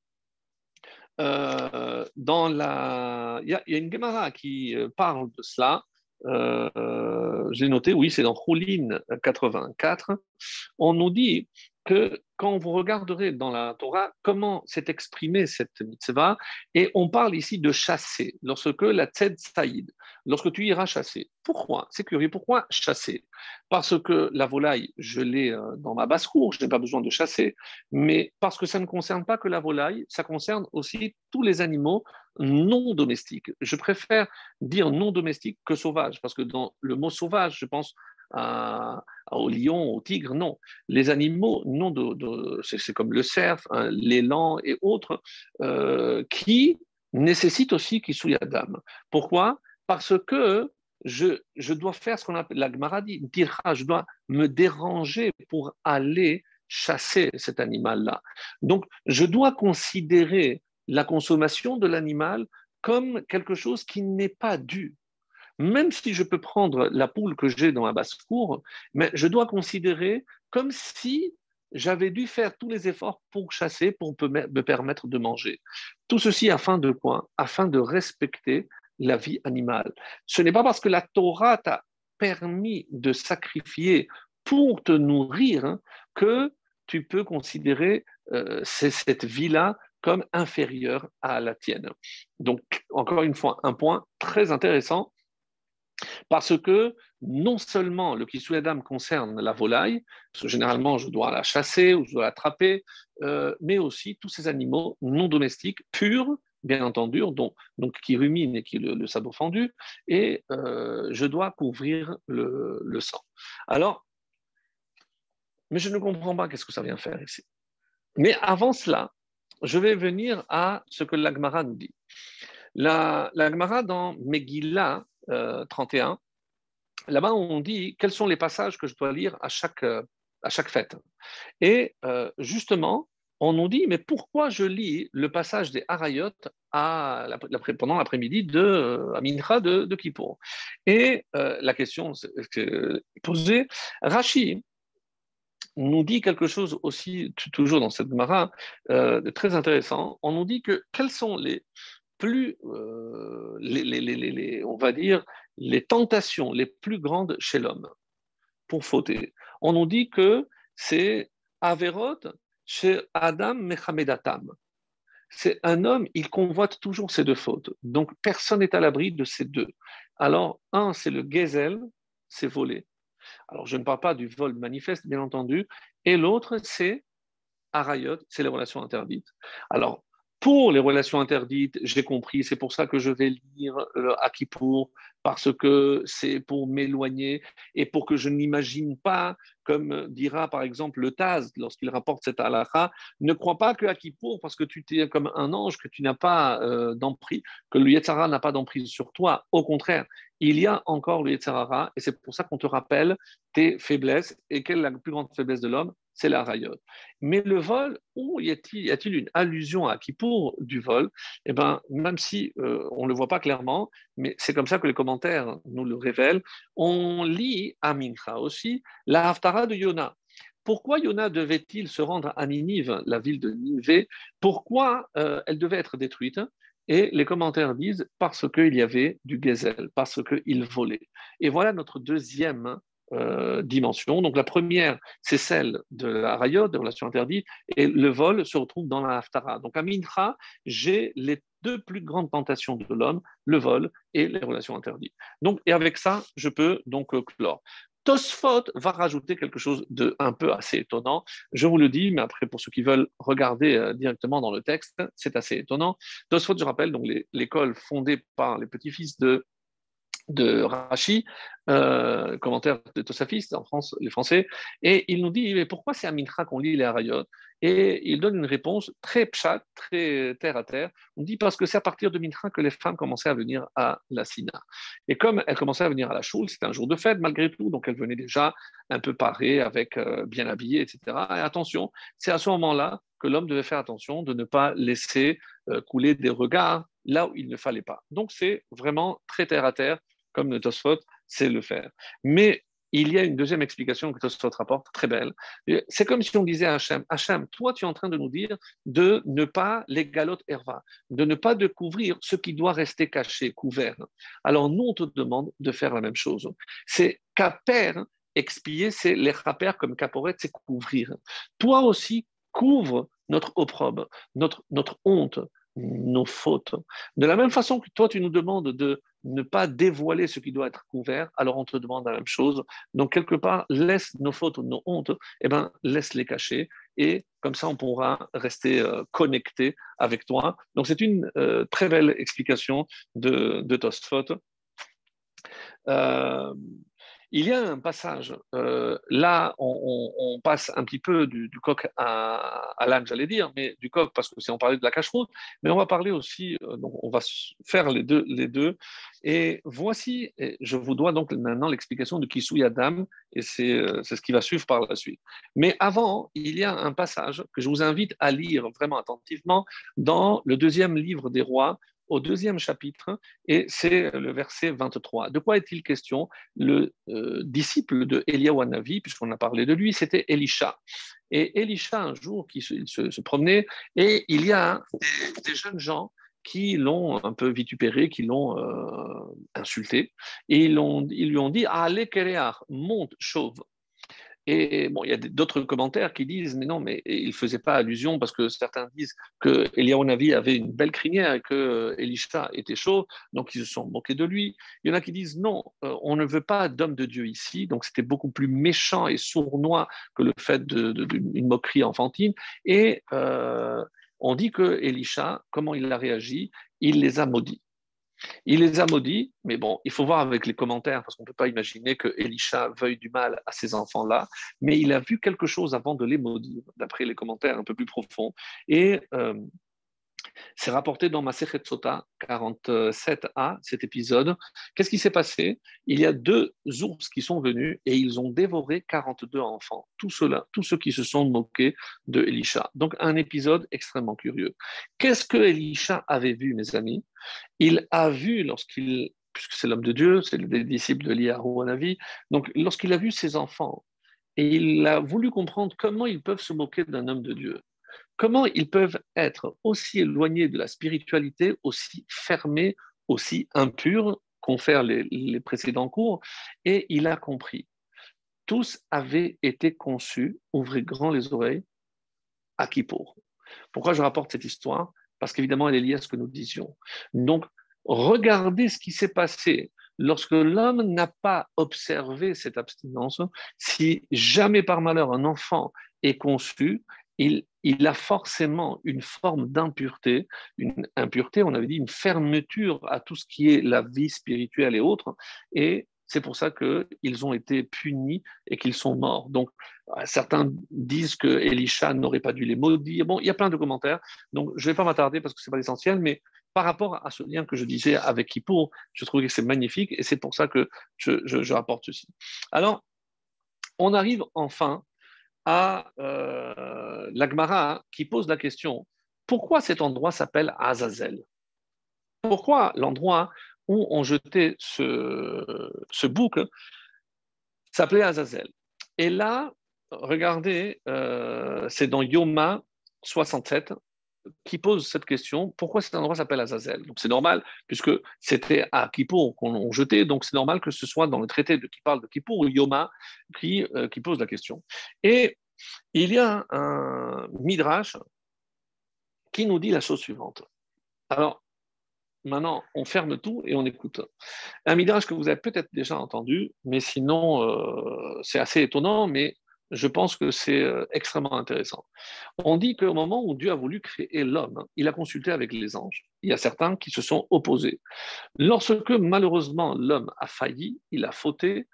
euh, dans la, il y, a une Gemara qui euh, parle de cela. j'ai noté, oui, c'est dans Choulin 84, on nous dit que quand vous regarderez dans la Torah comment s'est exprimée cette mitzvah, et on parle ici de chasser, lorsque la tzed saïd, lorsque tu iras chasser. Pourquoi? C'est curieux, pourquoi chasser? Parce que la volaille, je l'ai euh, dans ma basse-cour, je n'ai pas besoin de chasser, mais parce que ça ne concerne pas que la volaille, ça concerne aussi tous les animaux non domestiques. Je préfère dire non domestique que sauvage, parce que dans le mot sauvage, je pense au lion, au tigre, non. Les animaux, non de, c'est comme le cerf, hein, l'élan et autres, euh, qui nécessitent aussi d'âme. Pourquoi? Parce que je, je, dois faire ce qu'on appelle, la Gemara dit, je dois me déranger pour aller chasser cet animal-là. Donc, je dois considérer la consommation de l'animal comme quelque chose qui n'est pas dû même si je peux prendre la poule que j'ai dans ma basse-cour, mais je dois considérer comme si j'avais dû faire tous les efforts pour chasser, pour me permettre de manger. Tout ceci afin de quoi? Afin de respecter la vie animale. Ce n'est pas parce que la Torah t'a permis de sacrifier pour te nourrir hein, que tu peux considérer euh, cette vie-là comme inférieure à la tienne. Donc, encore une fois, un point très intéressant parce que non seulement le Adam concerne la volaille, parce que généralement je dois la chasser ou je dois l'attraper, euh, mais aussi tous ces animaux non domestiques, purs, bien entendu, donc, qui ruminent et qui le, le sabot fendu, et euh, je dois couvrir le, sang. Alors, mais je ne comprends pas qu'est-ce que ça vient faire ici. Mais avant cela, je vais venir à ce que l'Agmara nous dit. L'Agmara dans Megillah, 31, euh, là-bas on dit quels sont les passages que je dois lire à chaque, euh, à fête. Et euh, justement, on nous dit, mais pourquoi je lis le passage des Harayot à pendant l'après-midi de Amincha de, de Kippour? Et la question est posée, Rashi nous dit quelque chose aussi, toujours dans cette Mara, de très intéressant. On nous dit que quels sont les, plus, euh, les, on va dire, les tentations les plus grandes chez l'homme pour fauter. On nous dit que c'est Averot chez Adam Mechamedatam. C'est un homme, il convoite toujours ces deux fautes. Donc personne n'est à l'abri de ces deux. Alors, un, c'est le gezel, c'est voler. Alors, je ne parle pas du vol manifeste, bien entendu. Et l'autre, c'est arayot, c'est les relations interdites. Alors, pour les relations interdites, j'ai compris, c'est pour ça que je vais lire le Akipour, parce que c'est pour m'éloigner et pour que je n'imagine pas, comme dira par exemple le Taz lorsqu'il rapporte cette halakha, ne crois pas que Akipour, parce que tu es comme un ange, que tu n'as pas euh, d'emprise, que le Yetzara n'a pas d'emprise sur toi. Au contraire, il y a encore le Yetzara et c'est pour ça qu'on te rappelle tes faiblesses. Et quelle est la plus grande faiblesse de l'homme? C'est la rayotte. Mais le vol, où y a-t-il une allusion à Kippour du vol? Eh bien, même si euh, on ne le voit pas clairement, mais c'est comme ça que les commentaires nous le révèlent, on lit à Mincha aussi la Haftara de Yona. Pourquoi Yona devait-il se rendre à Ninive, la ville de Ninive Pourquoi euh, elle devait être détruite? Et les commentaires disent parce qu'il y avait du gazelle, parce qu'il volait. Et voilà notre deuxième euh, dimensions. Donc la première, c'est celle de la rayot, de relation interdite, et le vol se retrouve dans la haftara. Donc à Mincha, j'ai les deux plus grandes tentations de l'homme, le vol et les relations interdites. Donc, et avec ça, je peux donc euh, clore. Tosfot va rajouter quelque chose de un peu assez étonnant. Je vous le dis, mais après, pour ceux qui veulent regarder euh, directement dans le texte, c'est assez étonnant. Tosfot, je rappelle, donc l'école fondée par les petits-fils de de Rashi, euh, commentaire de Tosafiste en France, les Français, et il nous dit mais pourquoi c'est à Mincha qu'on lit les Harayot Et il donne une réponse très pchat, très terre à terre. On dit parce que c'est à partir de Mincha que les femmes commençaient à venir à la Sina. Et comme elles commençaient à venir à la Choule, c'était un jour de fête malgré tout, donc elles venaient déjà un peu parées, avec euh, bien habillées, etc. Et attention, c'est à ce moment-là que l'homme devait faire attention de ne pas laisser euh, couler des regards là où il ne fallait pas. Donc c'est vraiment très terre à terre comme le Tosfot sait le faire. Mais il y a une deuxième explication que Tosfot rapporte, très belle. C'est comme si on disait à Hachem, Hachem, toi tu es en train de nous dire de ne pas les galotes herva, de ne pas découvrir ce qui doit rester caché, couvert. Alors nous, on te demande de faire la même chose. C'est caper, expier, c'est les rapper comme caporet, c'est couvrir. Toi aussi, couvre notre opprobre, notre, notre honte, nos fautes. De la même façon que toi, tu nous demandes de ne pas dévoiler ce qui doit être couvert, alors on te demande la même chose. Donc, quelque part, laisse nos fautes nos hontes, eh ben, laisse les cacher. Et comme ça, on pourra rester euh, connecté avec toi. Donc, c'est une euh, très belle explication de, de Tosfot. Euh, il y a un passage, euh, là on, passe un petit peu du, coq à, l'âne, j'allais dire, mais du coq parce que c'est on parlait de la cache-route, mais on va parler aussi, euh, donc on va faire les deux, les deux. Et voici, je vous dois donc maintenant l'explication de Kisui Adam, et euh, c'est ce qui va suivre par la suite. Mais avant, il y a un passage que je vous invite à lire vraiment attentivement dans le deuxième livre des rois, au deuxième chapitre, et c'est le verset 23. De quoi est-il question? Le euh, disciple de Eliyahu Hanavi, puisqu'on a parlé de lui, c'était Elisha. Et Elisha, un jour, qui se, promenait, et il y a des, jeunes gens qui l'ont un peu vitupéré, qui l'ont euh, insulté, et ils, ils, lui ont dit Allez, Kéréar, monte, chauve. Et bon, il y a d'autres commentaires qui disent, mais non, mais il ne faisait pas allusion parce que certains disent que Navi avait une belle crinière et que euh, Elisha était chaud, donc ils se sont moqués de lui. Il y en a qui disent, non, euh, on ne veut pas d'homme de Dieu ici, donc c'était beaucoup plus méchant et sournois que le fait d'une moquerie enfantine. Et euh, on dit que Elisha, comment il a réagi Il les a maudits. Il les a maudits, mais bon, il faut voir avec les commentaires, parce qu'on ne peut pas imaginer que Elisha veuille du mal à ces enfants-là, mais il a vu quelque chose avant de les maudire, d'après les commentaires un peu plus profonds. Et euh, c'est rapporté dans Masechet Sota 47a, cet épisode. Qu'est-ce qui s'est passé? Il y a deux ours qui sont venus et ils ont dévoré 42 enfants, tous ceux qui se sont moqués de Elisha. Donc un épisode extrêmement curieux. Qu'est-ce que Elisha avait vu, mes amis? Il a vu lorsqu'il puisque c'est l'homme de Dieu, c'est le disciple de Liahu Hanavi, donc lorsqu'il a vu ses enfants, et il a voulu comprendre comment ils peuvent se moquer d'un homme de Dieu. Comment ils peuvent être aussi éloignés de la spiritualité, aussi fermés, aussi impurs qu'ont fait les, précédents cours? Et il a compris. Tous avaient été conçus, ouvrez grand les oreilles, à Kippour. Pourquoi je rapporte cette histoire? Parce qu'évidemment, elle est liée à ce que nous disions. Donc, regardez ce qui s'est passé lorsque l'homme n'a pas observé cette abstinence. Si jamais par malheur un enfant est conçu, il, a forcément une forme d'impureté, une impureté, on avait dit une fermeture à tout ce qui est la vie spirituelle et autres, et c'est pour ça qu'ils ont été punis et qu'ils sont morts. Donc, certains disent que Elisha n'aurait pas dû les maudire. Bon, il y a plein de commentaires, donc je ne vais pas m'attarder parce que ce n'est pas l'essentiel, mais par rapport à ce lien que je disais avec Hippo, je trouve que c'est magnifique et c'est pour ça que je rapporte ceci. Alors, on arrive enfin à euh, l'Agmara qui pose la question pourquoi cet endroit s'appelle Azazel? Pourquoi l'endroit où on jetait ce, ce bouc s'appelait Azazel? Et là, regardez, euh, c'est dans Yoma 67 qui pose cette question pourquoi cet endroit s'appelle Azazel? Donc c'est normal, puisque c'était à Kippour qu'on jetait, donc c'est normal que ce soit dans le traité de, qui parle de Kippour ou Yoma qui, euh, qui pose la question. Et il y a un midrash qui nous dit la chose suivante. Alors, maintenant, on ferme tout et on écoute. Un midrash que vous avez peut-être déjà entendu, mais sinon, euh, c'est assez étonnant, mais je pense que c'est euh, extrêmement intéressant. On dit qu'au moment où Dieu a voulu créer l'homme, il a consulté avec les anges. Il y a certains qui se sont opposés. Lorsque malheureusement l'homme a failli, il a fauté,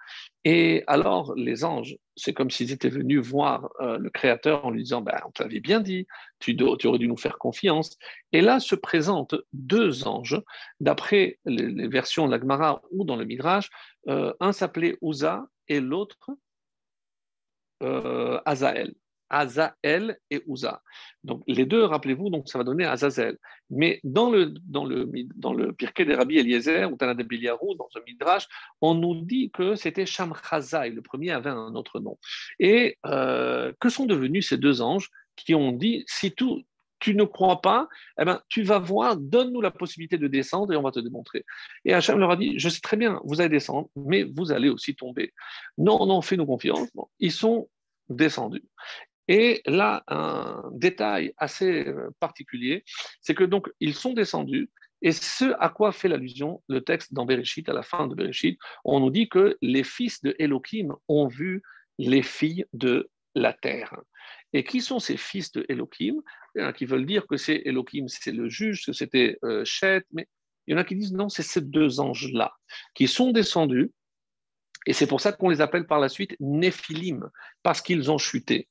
et alors les anges, c'est comme s'ils étaient venus voir euh, le Créateur en lui disant, ben, on t'avait bien dit, tu, aurais dû nous faire confiance. Et là se présentent deux anges, d'après les, versions de l'Agmara ou dans le Midrash, euh, un s'appelait Uza et l'autre euh. Azael et Uza. Donc les deux, rappelez-vous, donc ça va donner Azazel. Mais dans le, dans le, dans le Pirkei des Rabbi Eliezer, ou Tana de Biliarou, dans le Midrash, on nous dit que c'était Shamchazai, le premier avait un autre nom. Et euh, que sont devenus ces deux anges qui ont dit, si tout, tu ne crois pas, eh ben, tu vas voir, donne-nous la possibilité de descendre et on va te démontrer. Et Hachem leur a dit, je sais très bien, vous allez descendre, mais vous allez aussi tomber. Non, non, fais-nous confiance. ils sont descendus. Et là, un détail assez euh, particulier, c'est que donc ils sont descendus. Et ce à quoi fait l'allusion le texte dans Bereshit, à la fin de Bereshit, on nous dit que les fils de Elohim ont vu les filles de la terre. Et qui sont ces fils de Elohim? Il y en a qui veulent dire que c'est Elohim, c'est le juge, que c'était euh, Chet, mais il y en a qui disent non, c'est ces deux anges-là qui sont descendus. Et c'est pour ça qu'on les appelle par la suite Néphilim, parce qu'ils ont chuté.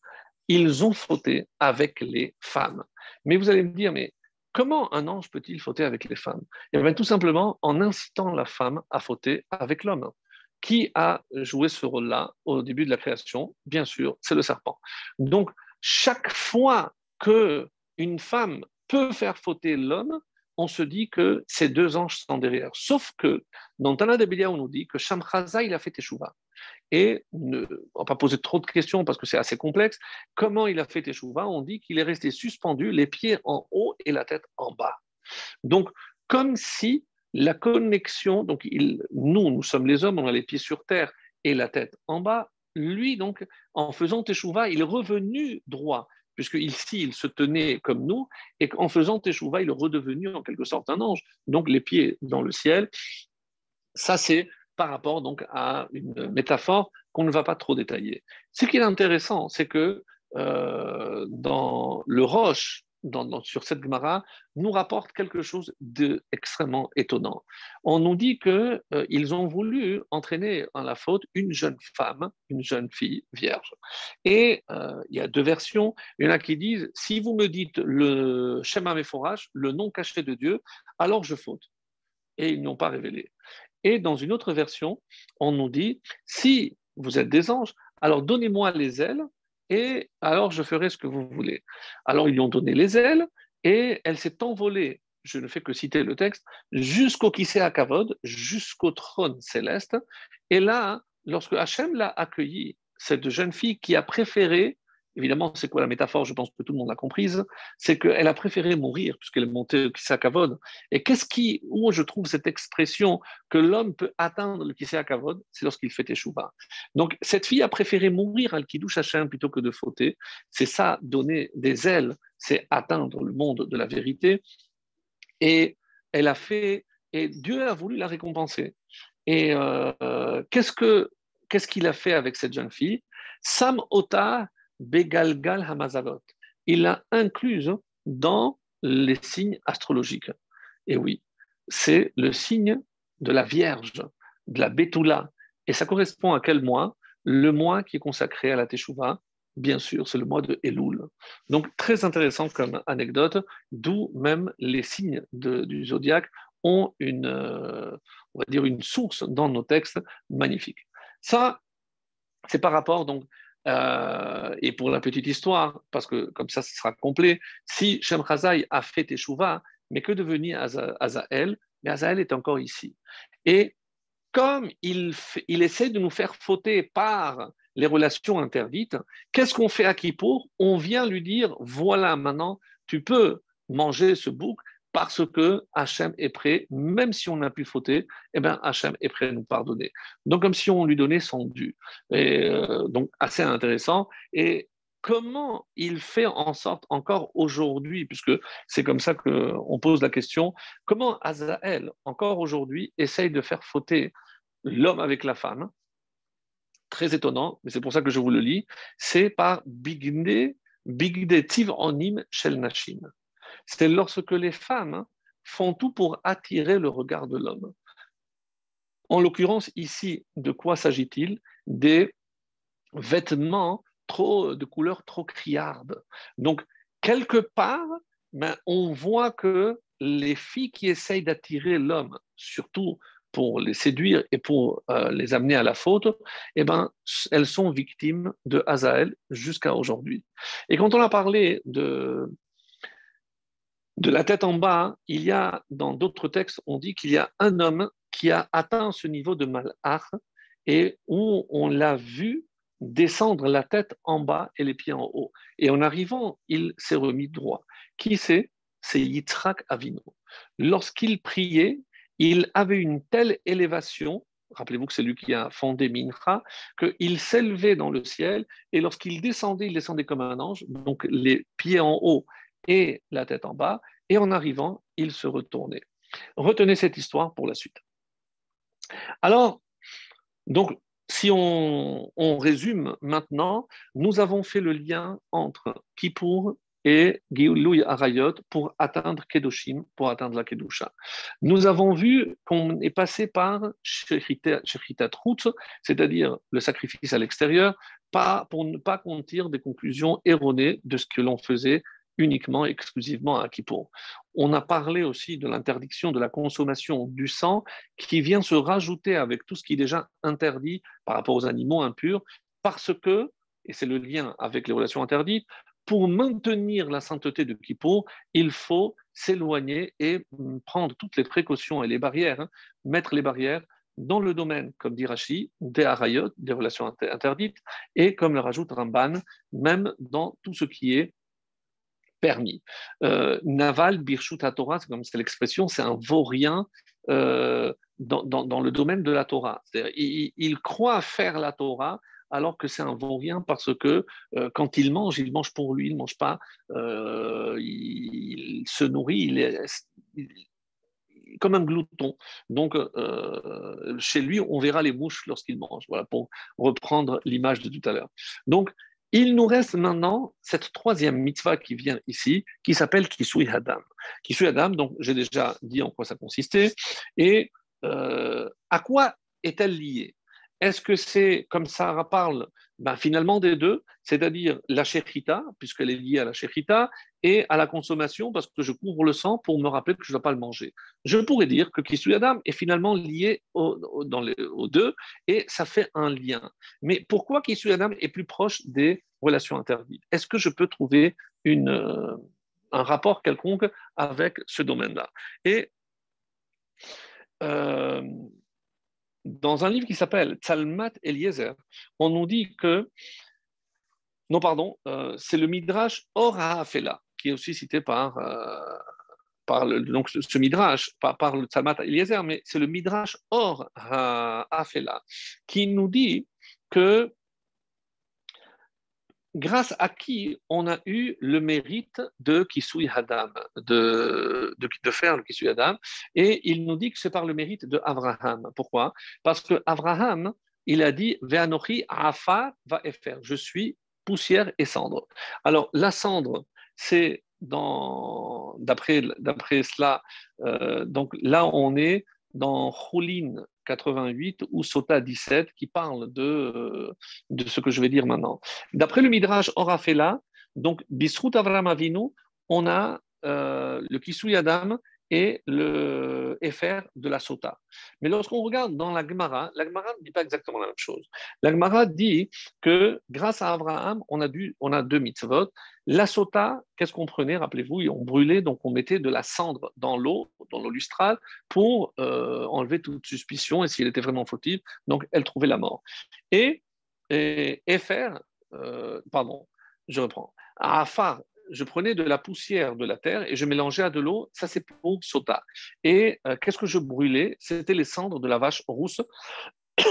Ils ont fauté avec les femmes. Mais vous allez me dire, mais comment un ange peut-il fauter avec les femmes? Eh bien, tout simplement en incitant la femme à fauter avec l'homme. Qui a joué ce rôle-là au début de la création Bien sûr, c'est le serpent. Donc, chaque fois que une femme peut faire fauter l'homme, on se dit que ces deux anges sont derrière. Sauf que dans Tana de on nous dit que Shamchaza, il a fait Teshuvah. Et ne, on va pas poser trop de questions parce que c'est assez complexe. Comment il a fait Teshuvah On dit qu'il est resté suspendu, les pieds en haut et la tête en bas. Donc, comme si la connexion, donc nous, nous sommes les hommes, on a les pieds sur terre et la tête en bas. Lui, donc, en faisant Teshuvah, il est revenu droit, puisque ici, il se tenait comme nous, et qu'en faisant Teshuvah, il est redevenu en quelque sorte un ange. Donc, les pieds dans le ciel. Ça, c'est par rapport donc à une métaphore qu'on ne va pas trop détailler. Ce qui est intéressant, c'est que euh, dans le Roche sur cette Gemara, nous rapporte quelque chose d'extrêmement étonnant. On nous dit qu'ils euh, ont voulu entraîner en la faute une jeune femme, une jeune fille vierge. Et euh, il y a deux versions. Il y en a qui disent si vous me dites le Shema Meforach, le nom caché de Dieu, alors je faute. Et ils n'ont pas révélé. Et dans une autre version, on nous dit si vous êtes des anges, alors donnez-moi les ailes et alors je ferai ce que vous voulez. Alors ils lui ont donné les ailes et elle s'est envolée, je ne fais que citer le texte, jusqu'au Kisea Kavod, jusqu'au trône céleste. Et là, lorsque Hachem l'a accueillie, cette jeune fille qui a préféré évidemment, c'est quoi la métaphore? Je pense que tout le monde l'a comprise. C'est qu'elle a préféré mourir puisqu'elle est montée au Kisakavod. Et qu'est-ce qui, où je trouve cette expression que l'homme peut atteindre le Kisakavod C'est lorsqu'il fait Teshuvah. Donc, cette fille a préféré mourir al Kiddush Hashem plutôt que de fauter. C'est ça, donner des ailes, c'est atteindre le monde de la vérité. Et elle a fait, et Dieu a voulu la récompenser. Et euh, qu'est-ce que qu'est-ce qu'il a fait avec cette jeune fille? Sam Ota Begalgal Hamazalot. Il l'a incluse dans les signes astrologiques. Et oui, c'est le signe de la Vierge, de la Betula. Et ça correspond à quel mois? Le mois qui est consacré à la Teshuvah, bien sûr, c'est le mois de Elul. Donc, très intéressant comme anecdote, d'où même les signes du zodiaque ont une, euh, on va dire, une source dans nos textes magnifiques. Ça, c'est par rapport donc euh, et pour la petite histoire, parce que comme ça, ce sera complet, si Shem a fait Teshuvah, mais que devenir Azael Mais Azael est encore ici. Et comme il, il essaie de nous faire fauter par les relations interdites, qu'est-ce qu'on fait à Kippour? On vient lui dire, voilà, maintenant, tu peux manger ce bouc parce que Hachem est prêt, même si on a pu fauter, eh bien Hachem est prêt à nous pardonner. Donc comme si on lui donnait son dû. Euh, donc assez intéressant. Et comment il fait en sorte encore aujourd'hui, puisque c'est comme ça qu'on pose la question, comment Azaël, encore aujourd'hui, essaye de faire fauter l'homme avec la femme? Très étonnant, mais c'est pour ça que je vous le lis, c'est par Bigde, Bigde Tiv Onim Shel Nashim c'est lorsque les femmes font tout pour attirer le regard de l'homme. En l'occurrence, ici, de quoi s'agit-il? Des vêtements trop, de couleur trop criarde. Donc, quelque part, ben, on voit que les filles qui essayent d'attirer l'homme, surtout pour les séduire et pour euh, les amener à la faute, eh ben, elles sont victimes de Hazael jusqu'à aujourd'hui. Et quand on a parlé de, de la tête en bas, il y a dans d'autres textes, on dit qu'il y a un homme qui a atteint ce niveau de malach et où on l'a vu descendre la tête en bas et les pieds en haut. Et en arrivant, il s'est remis droit. Qui c'est? C'est Yitzhak Avino. Lorsqu'il priait, il avait une telle élévation, rappelez-vous que c'est lui qui a fondé Mincha, qu'il s'élevait dans le ciel et lorsqu'il descendait, il descendait comme un ange, donc les pieds en haut et la tête en bas, et en arrivant, il se retournait. Retenez cette histoire pour la suite. Alors, donc, si on, résume maintenant, nous avons fait le lien entre Kippour et Gilouy Arayot pour atteindre Kedoshim, pour atteindre la Kedusha. Nous avons vu qu'on est passé par Shechitat Rout, c'est-à-dire le sacrifice à l'extérieur, pas, pour ne pas qu'on tire des conclusions erronées de ce que l'on faisait uniquement, exclusivement à Kippour. On a parlé aussi de l'interdiction de la consommation du sang qui vient se rajouter avec tout ce qui est déjà interdit par rapport aux animaux impurs, parce que, et c'est le lien avec les relations interdites, pour maintenir la sainteté de Kippour, il faut s'éloigner et prendre toutes les précautions et les barrières, mettre les barrières dans le domaine, comme dit Rashi, des harayot, des relations interdites, et comme le rajoute Ramban, même dans tout ce qui est permis. Euh, Naval, Birshut Torah, comme c'est l'expression, c'est un vaurien euh, dans, dans, le domaine de la Torah. Il, il, croit faire la Torah alors que c'est un vaurien parce que euh, quand il mange, il mange pour lui, il ne mange pas, il, se nourrit, il est, comme un glouton. Donc, chez lui, on verra les mouches lorsqu'il mange. Voilà, pour reprendre l'image de tout à l'heure. Donc, il nous reste maintenant cette troisième mitzvah qui vient ici, qui s'appelle Kisui Hadam. Kisui Hadam, donc j'ai déjà dit en quoi ça consistait, et euh, à quoi est-elle liée? Est-ce que c'est, comme Sarah parle, ben, finalement des deux, c'est-à-dire la shechita, puisqu'elle est liée à la shechita, et à la consommation, parce que je couvre le sang pour me rappeler que je ne dois pas le manger. Je pourrais dire que Kisuyadam est finalement lié aux deux, et ça fait un lien. Mais pourquoi Kisuyadam est plus proche des relations interdites? Est-ce que je peux trouver euh, un rapport quelconque avec ce domaine-là euh, dans un livre qui s'appelle Talmat Eliezer, on nous dit que, non pardon, euh, c'est le Midrash Or HaAfela, qui est aussi cité par, euh, par le, donc ce Midrash, par, le Talmat Eliezer, mais c'est le Midrash Or HaAfela, qui nous dit que grâce à qui on a eu le mérite de Kisui Hadam, de, de, faire le Kisui Hadam. Et il nous dit que c'est par le mérite de Abraham. Pourquoi? Parce que Abraham, il a dit Ve'anochi Afa va faire. Je suis poussière et cendre. Alors, la cendre, c'est d'après cela, euh, donc là, on est dans Choulin 88 ou Sota 17 qui parle de, euh, de ce que je vais dire maintenant. D'après le Midrash Orafela, donc Bisrut Avram Avinu, on a euh, le Kisui Adam et le FR de la Sota. Mais lorsqu'on regarde dans la Gemara, la Gemara ne dit pas exactement la même chose. La Gemara dit que grâce à Abraham, on a, deux mitzvot. La Sota, qu'est-ce qu'on prenait Rappelez-vous, on brûlait, donc on mettait de la cendre dans l'eau, dans l'eau lustrale, pour euh, enlever toute suspicion et s'il était vraiment fautif, donc elle trouvait la mort. Et, et euh, pardon, je reprends. Afar, je prenais de la poussière de la terre et je mélangeais à de l'eau. Ça, c'est pour sota. Et euh, qu'est-ce que je brûlais? C'était les cendres de la vache rousse.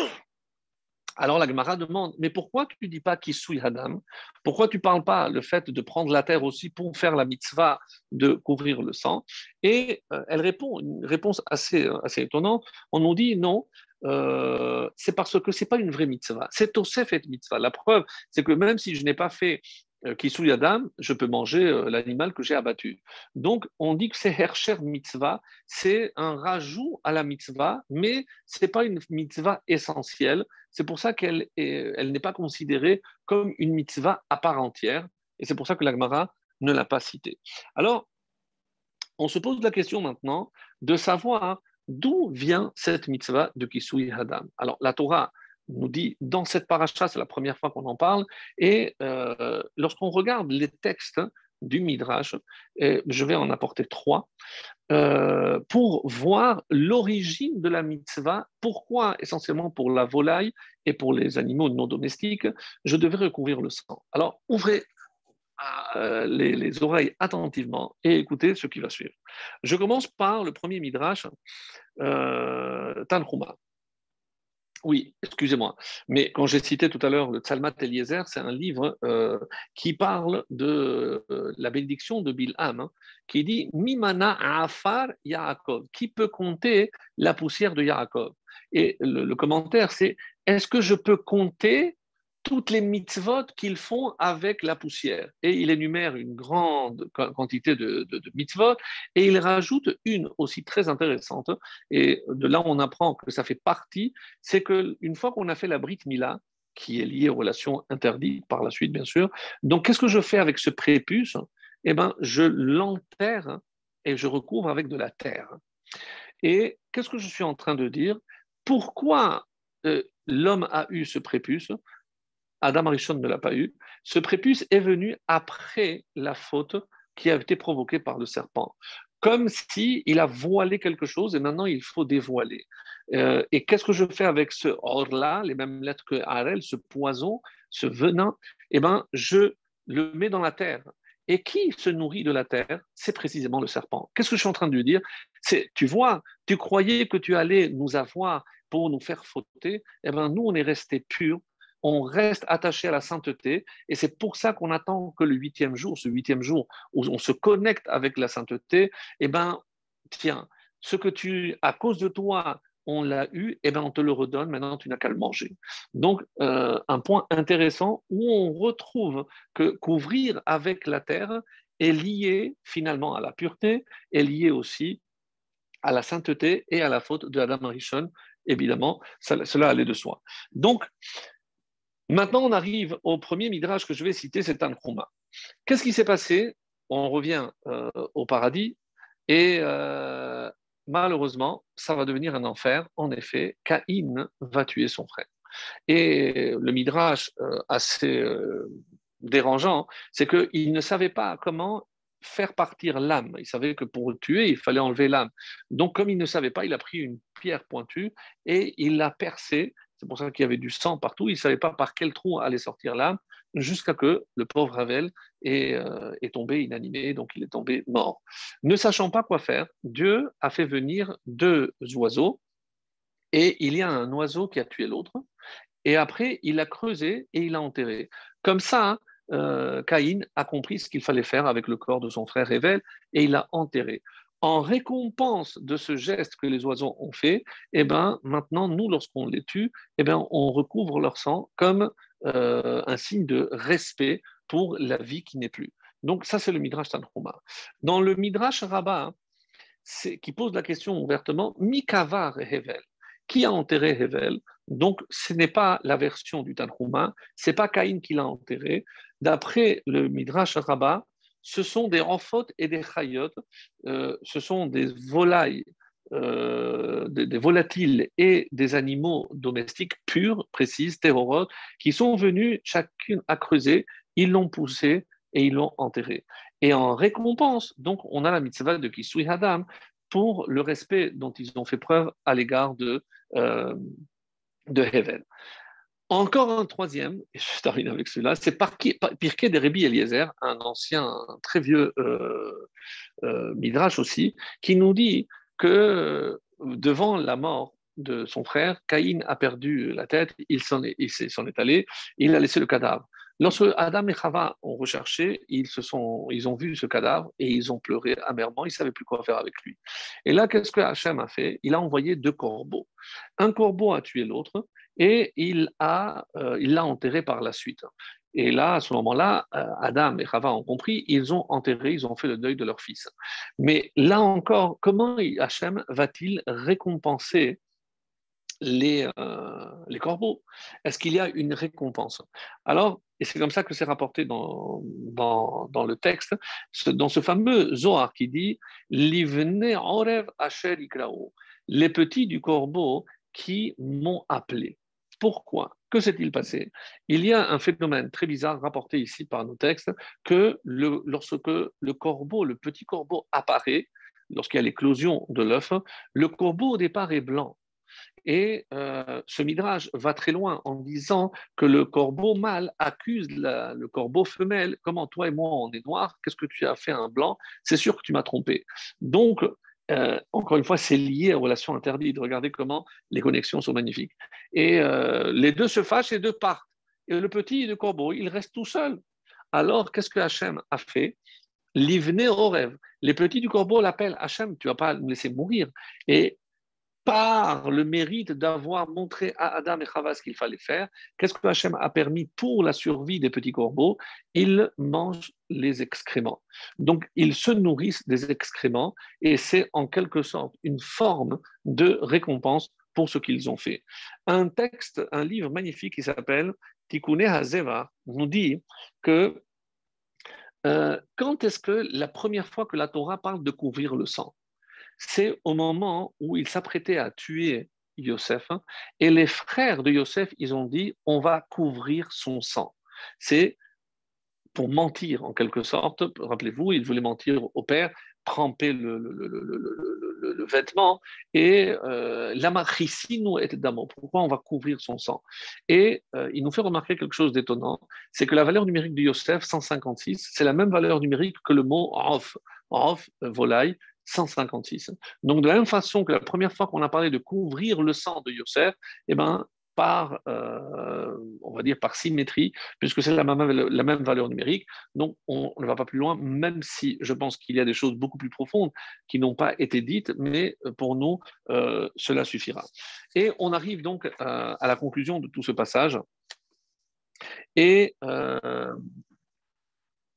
Alors la Gemara demande, mais pourquoi tu ne dis pas Kisui Hadam Pourquoi tu ne parles pas le fait de prendre la terre aussi pour faire la mitzvah de couvrir le sang? Et euh, elle répond, une réponse assez, euh, assez étonnante. On nous dit non, c'est parce que ce n'est pas une vraie mitzvah. C'est Tosef et mitzvah. La preuve, c'est que même si je n'ai pas fait euh, Kisui Adam, je peux manger euh, l'animal que j'ai abattu. Donc, on dit que c'est Hersher mitzvah, c'est un rajout à la mitzvah, mais ce n'est pas une mitzvah essentielle. C'est pour ça qu'elle elle n'est pas considérée comme une mitzvah à part entière, et c'est pour ça que l'Agmara ne l'a pas citée. Alors, on se pose la question maintenant de savoir D'où vient cette mitzvah de Kisui Hadam Alors, la Torah nous dit dans cette paracha, c'est la première fois qu'on en parle, et euh, lorsqu'on regarde les textes du Midrash, et je vais en apporter trois, euh, pour voir l'origine de la mitzvah, pourquoi essentiellement pour la volaille et pour les animaux non domestiques, je devais recouvrir le sang. Alors, ouvrez euh, les, oreilles attentivement et écoutez ce qui va suivre. Je commence par le premier Midrash, euh, Tanhuma. Oui, excusez-moi. Mais quand j'ai cité tout à l'heure le Tzalmat Eliezer, c'est un livre euh, qui parle de euh, la bénédiction de Bilham, hein, qui dit Mimana Afar Yaakov. Qui peut compter la poussière de Yaakov? Et le commentaire, c'est Est-ce que je peux compter toutes les mitzvot qu'ils font avec la poussière. Et il énumère une grande quantité de, mitzvot et il rajoute une aussi très intéressante. Et de là, on apprend que ça fait partie, c'est qu'une fois qu'on a fait la Brit Mila, qui est liée aux relations interdites par la suite, bien sûr, donc qu'est-ce que je fais avec ce prépuce? Eh bien, je l'enterre et je recouvre avec de la terre. Et qu'est-ce que je suis en train de dire? Pourquoi euh, l'homme a eu ce prépuce? Adam Arishon ne l'a pas eu. Ce prépuce est venu après la faute qui a été provoquée par le serpent. Comme s'il il a voilé quelque chose et maintenant il faut dévoiler. Euh, et qu'est-ce que je fais avec ce or-là, les mêmes lettres que Harel, ce poison, ce venin? Eh bien, je le mets dans la terre. Et qui se nourrit de la terre? C'est précisément le serpent. Qu'est-ce que je suis en train de lui dire? C'est, tu vois, tu croyais que tu allais nous avoir pour nous faire fauter. Eh bien, nous, on est restés purs on reste attaché à la sainteté, et c'est pour ça qu'on attend que le huitième jour, ce huitième jour où on se connecte avec la sainteté, eh ben, tiens, ce que tu, à cause de toi, on l'a eu, eh ben, on te le redonne, maintenant tu n'as qu'à le manger. Donc, euh, un point intéressant où on retrouve que couvrir avec la terre est lié finalement à la pureté, est lié aussi à la sainteté et à la faute de Adam Rishon, évidemment, cela allait de soi. Donc, Maintenant, on arrive au premier midrash que je vais citer, c'est Tanchuma. Qu'est-ce qui s'est passé? On revient euh, au paradis et euh, malheureusement, ça va devenir un enfer. En effet, Caïn va tuer son frère. Et le midrash euh, assez dérangeant, c'est qu'il ne savait pas comment faire partir l'âme. Il savait que pour tuer, il fallait enlever l'âme. Donc, comme il ne savait pas, il a pris une pierre pointue et il l'a percée c'est pour ça qu'il y avait du sang partout. Il ne savait pas par quel trou allait sortir l'âme, jusqu'à que le pauvre Ravel euh, est, tombé inanimé, donc il est tombé mort. Ne sachant pas quoi faire, Dieu a fait venir deux oiseaux, et il y a un oiseau qui a tué l'autre, et après il a creusé et il a enterré. Comme ça, euh, Caïn a compris ce qu'il fallait faire avec le corps de son frère Rével, et il l'a enterré en récompense de ce geste que les oiseaux ont fait, eh ben, maintenant, nous, lorsqu'on les tue, eh ben, on recouvre leur sang comme euh, un signe de respect pour la vie qui n'est plus. Donc ça, c'est le Midrash Tanhuma. Dans le Midrash Rabbah, qui pose la question ouvertement, Mikavar Hevel, qui a enterré Hevel? Donc ce n'est pas la version du Tanhuma, c'est pas Caïn qui l'a enterré. D'après le Midrash Rabbah, ce sont des renfotes et des chayotes, euh, ce sont des volailles, euh, des, volatiles et des animaux domestiques purs, précises, terrorotes, qui sont venus chacune à creuser, ils l'ont poussé et ils l'ont enterré. Et en récompense, donc, on a la mitzvah de Kisui Hadam pour le respect dont ils ont fait preuve à l'égard de, euh, de Heaven. Encore un troisième, et je termine avec celui-là, c'est Pirkei de Rabbi Eliezer, un ancien, très vieux euh, euh, Midrash aussi, qui nous dit que euh, devant la mort de son frère, Caïn a perdu la tête, il s'en est, est, allé, il a laissé le cadavre. Lorsque Adam et Chava ont recherché, ils, se sont, ils ont vu ce cadavre et ils ont pleuré amèrement, ils ne savaient plus quoi faire avec lui. Et là, qu'est-ce que Hachem a fait? Il a envoyé deux corbeaux. Un corbeau a tué l'autre et il euh, il l'a enterré par la suite. Et là, à ce moment-là, euh, Adam et Chava ont compris, ils ont enterré, ils ont fait le deuil de leur fils. Mais là encore, comment Hachem va-t-il récompenser les, euh, les corbeaux? Est-ce qu'il y a une récompense? Alors, et c'est comme ça que c'est rapporté dans, dans, le texte, dans ce fameux Zohar qui dit Livne orev les petits du corbeau qui m'ont appelé. Pourquoi Que s'est-il passé? Il y a un phénomène très bizarre rapporté ici par nos textes que lorsque le corbeau, le petit corbeau apparaît, lorsqu'il y a l'éclosion de l'œuf, le corbeau au départ est blanc. Et euh, ce midrash va très loin en disant que le corbeau mâle accuse le corbeau femelle. Comment toi et moi on est noirs Qu'est-ce que tu as fait un blanc? C'est sûr que tu m'as trompé. Donc euh, encore une fois, c'est lié aux relations interdites. Regardez comment les connexions sont magnifiques. Et euh, les deux se fâchent et deux partent. Et le petit le corbeau, il reste tout seul. Alors, qu'est-ce que Hachem a fait? L'ivné au rêve. Les petits du corbeau l'appellent Hachem, tu vas pas me laisser mourir. Et par le mérite d'avoir montré à Adam et Chava ce qu'il fallait faire, qu'est-ce que Hachem a permis pour la survie des petits corbeaux? Ils mangent les excréments. Donc, ils se nourrissent des excréments et c'est en quelque sorte une forme de récompense pour ce qu'ils ont fait. Un texte, un livre magnifique qui s'appelle Tikkun Hazeva nous dit que euh, quand est-ce que la première fois que la Torah parle de couvrir le sang? C'est au moment où il s'apprêtait à tuer Yosef, hein, et les frères de Yosef, ils ont dit, on va couvrir son sang. C'est pour mentir en quelque sorte. Rappelez-vous, ils voulaient mentir au père, tremper le, vêtement et euh, est d'amour. Pourquoi on va couvrir son sang? Et euh, il nous fait remarquer quelque chose d'étonnant, c'est que la valeur numérique de Yosef, 156, c'est la même valeur numérique que le mot off, off, euh, volaille, 156. Donc, de la même façon que la première fois qu'on a parlé de couvrir le sang de Yosef, eh ben, par, euh, on va dire, par symétrie, puisque c'est la même, la même valeur numérique. Donc, on ne va pas plus loin, même si je pense qu'il y a des choses beaucoup plus profondes qui n'ont pas été dites, mais pour nous, euh, cela suffira. Et on arrive donc euh, à la conclusion de tout ce passage. Et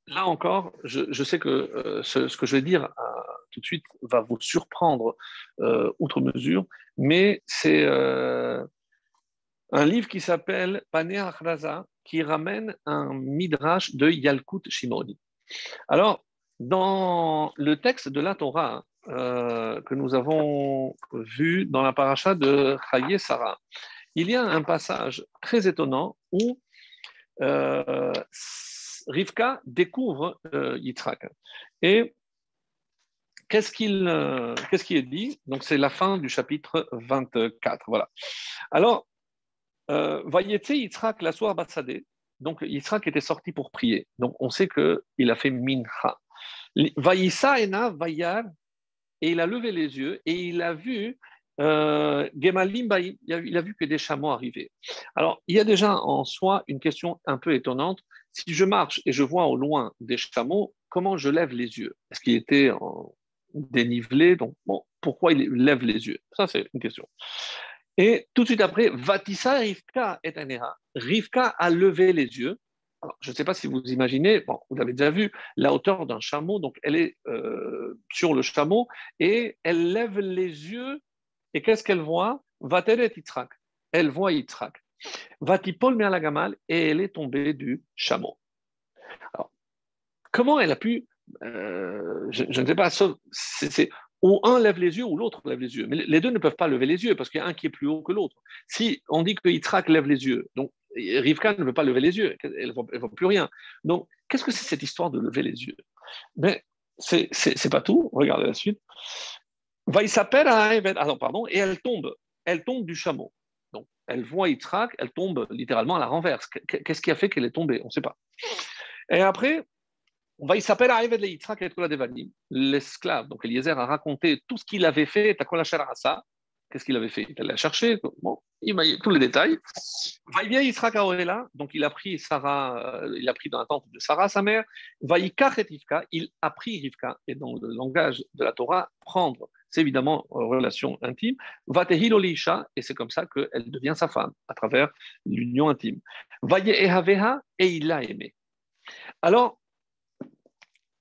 là encore, je, sais que ce, ce, que je vais dire tout de suite va vous surprendre euh, outre mesure, mais c'est euh, un livre qui s'appelle Panea Achraza, qui ramène un midrash de Yalkut Shimoni. Alors, dans le texte de la Torah euh, que nous avons vu dans la paracha de Chaye Sarah, il y a un passage très étonnant où Rivka découvre Yitzhak. Et Qu'est-ce qu'il euh, est dit? Donc, c'est la fin du chapitre 24. Voilà. Alors, euh, Vayetse Yitzhak la soir Batsadeh. Donc, Yitzhak était sorti pour prier. Donc, on sait qu'il a fait mincha. Vayissa ena vayar, et il a levé les yeux et il a vu euh, il a vu que des chameaux arrivaient. Alors, il y a déjà en soi une question un peu étonnante. Si je marche et je vois au loin des chameaux, comment je lève les yeux? Est-ce qu'il était dénivelé. Donc, pourquoi il lève les yeux? Ça, c'est une question. Et tout de suite après, Vatissa Rivka est un Rivka a levé les yeux. je ne sais pas si vous imaginez, vous l'avez déjà vu, la hauteur d'un chameau, donc elle est euh, sur le chameau et elle lève les yeux. Et qu'est-ce qu'elle voit? Vateret Yitzhak. Elle voit Yitzhak. Vatipol Gamal et elle est tombée du chameau? Alors, comment elle a pu euh, je, ne sais pas, c'est, ou un lève les yeux ou l'autre lève les yeux. Mais les deux ne peuvent pas lever les yeux parce qu'il y a un qui est plus haut que l'autre. Si on dit que Yitzhak lève les yeux, donc Rivka ne veut pas lever les yeux, elle ne voit, plus rien. Donc, qu'est-ce que c'est cette histoire de lever les yeux? Mais c'est, c'est, pas tout, regardez la suite. Va ah pardon, et elle tombe, elle tombe du chameau. Elle voit Yitzhak, elle tombe littéralement à la renverse. Qu'est-ce qui a fait qu'elle est tombée? On ne sait pas. Et après, on va, il s'appelle Aïved Yitzhak et l'esclave. Donc Eliezer a raconté tout ce qu'il avait fait, ça. Qu'est-ce qu'il avait fait? Il allait chercher, bon, il m'a tous les détails. Va bien Yitzhak là, donc il a pris Sarah, euh, il a pris dans la tente de Sarah, sa mère. Va et Rivka, il a pris Rivka. Et dans le langage de la Torah, prendre, c'est évidemment une relation intime. Va Olisha, et c'est comme ça qu'elle devient sa femme, à travers l'union intime. Va et il l'a aimé. Alors,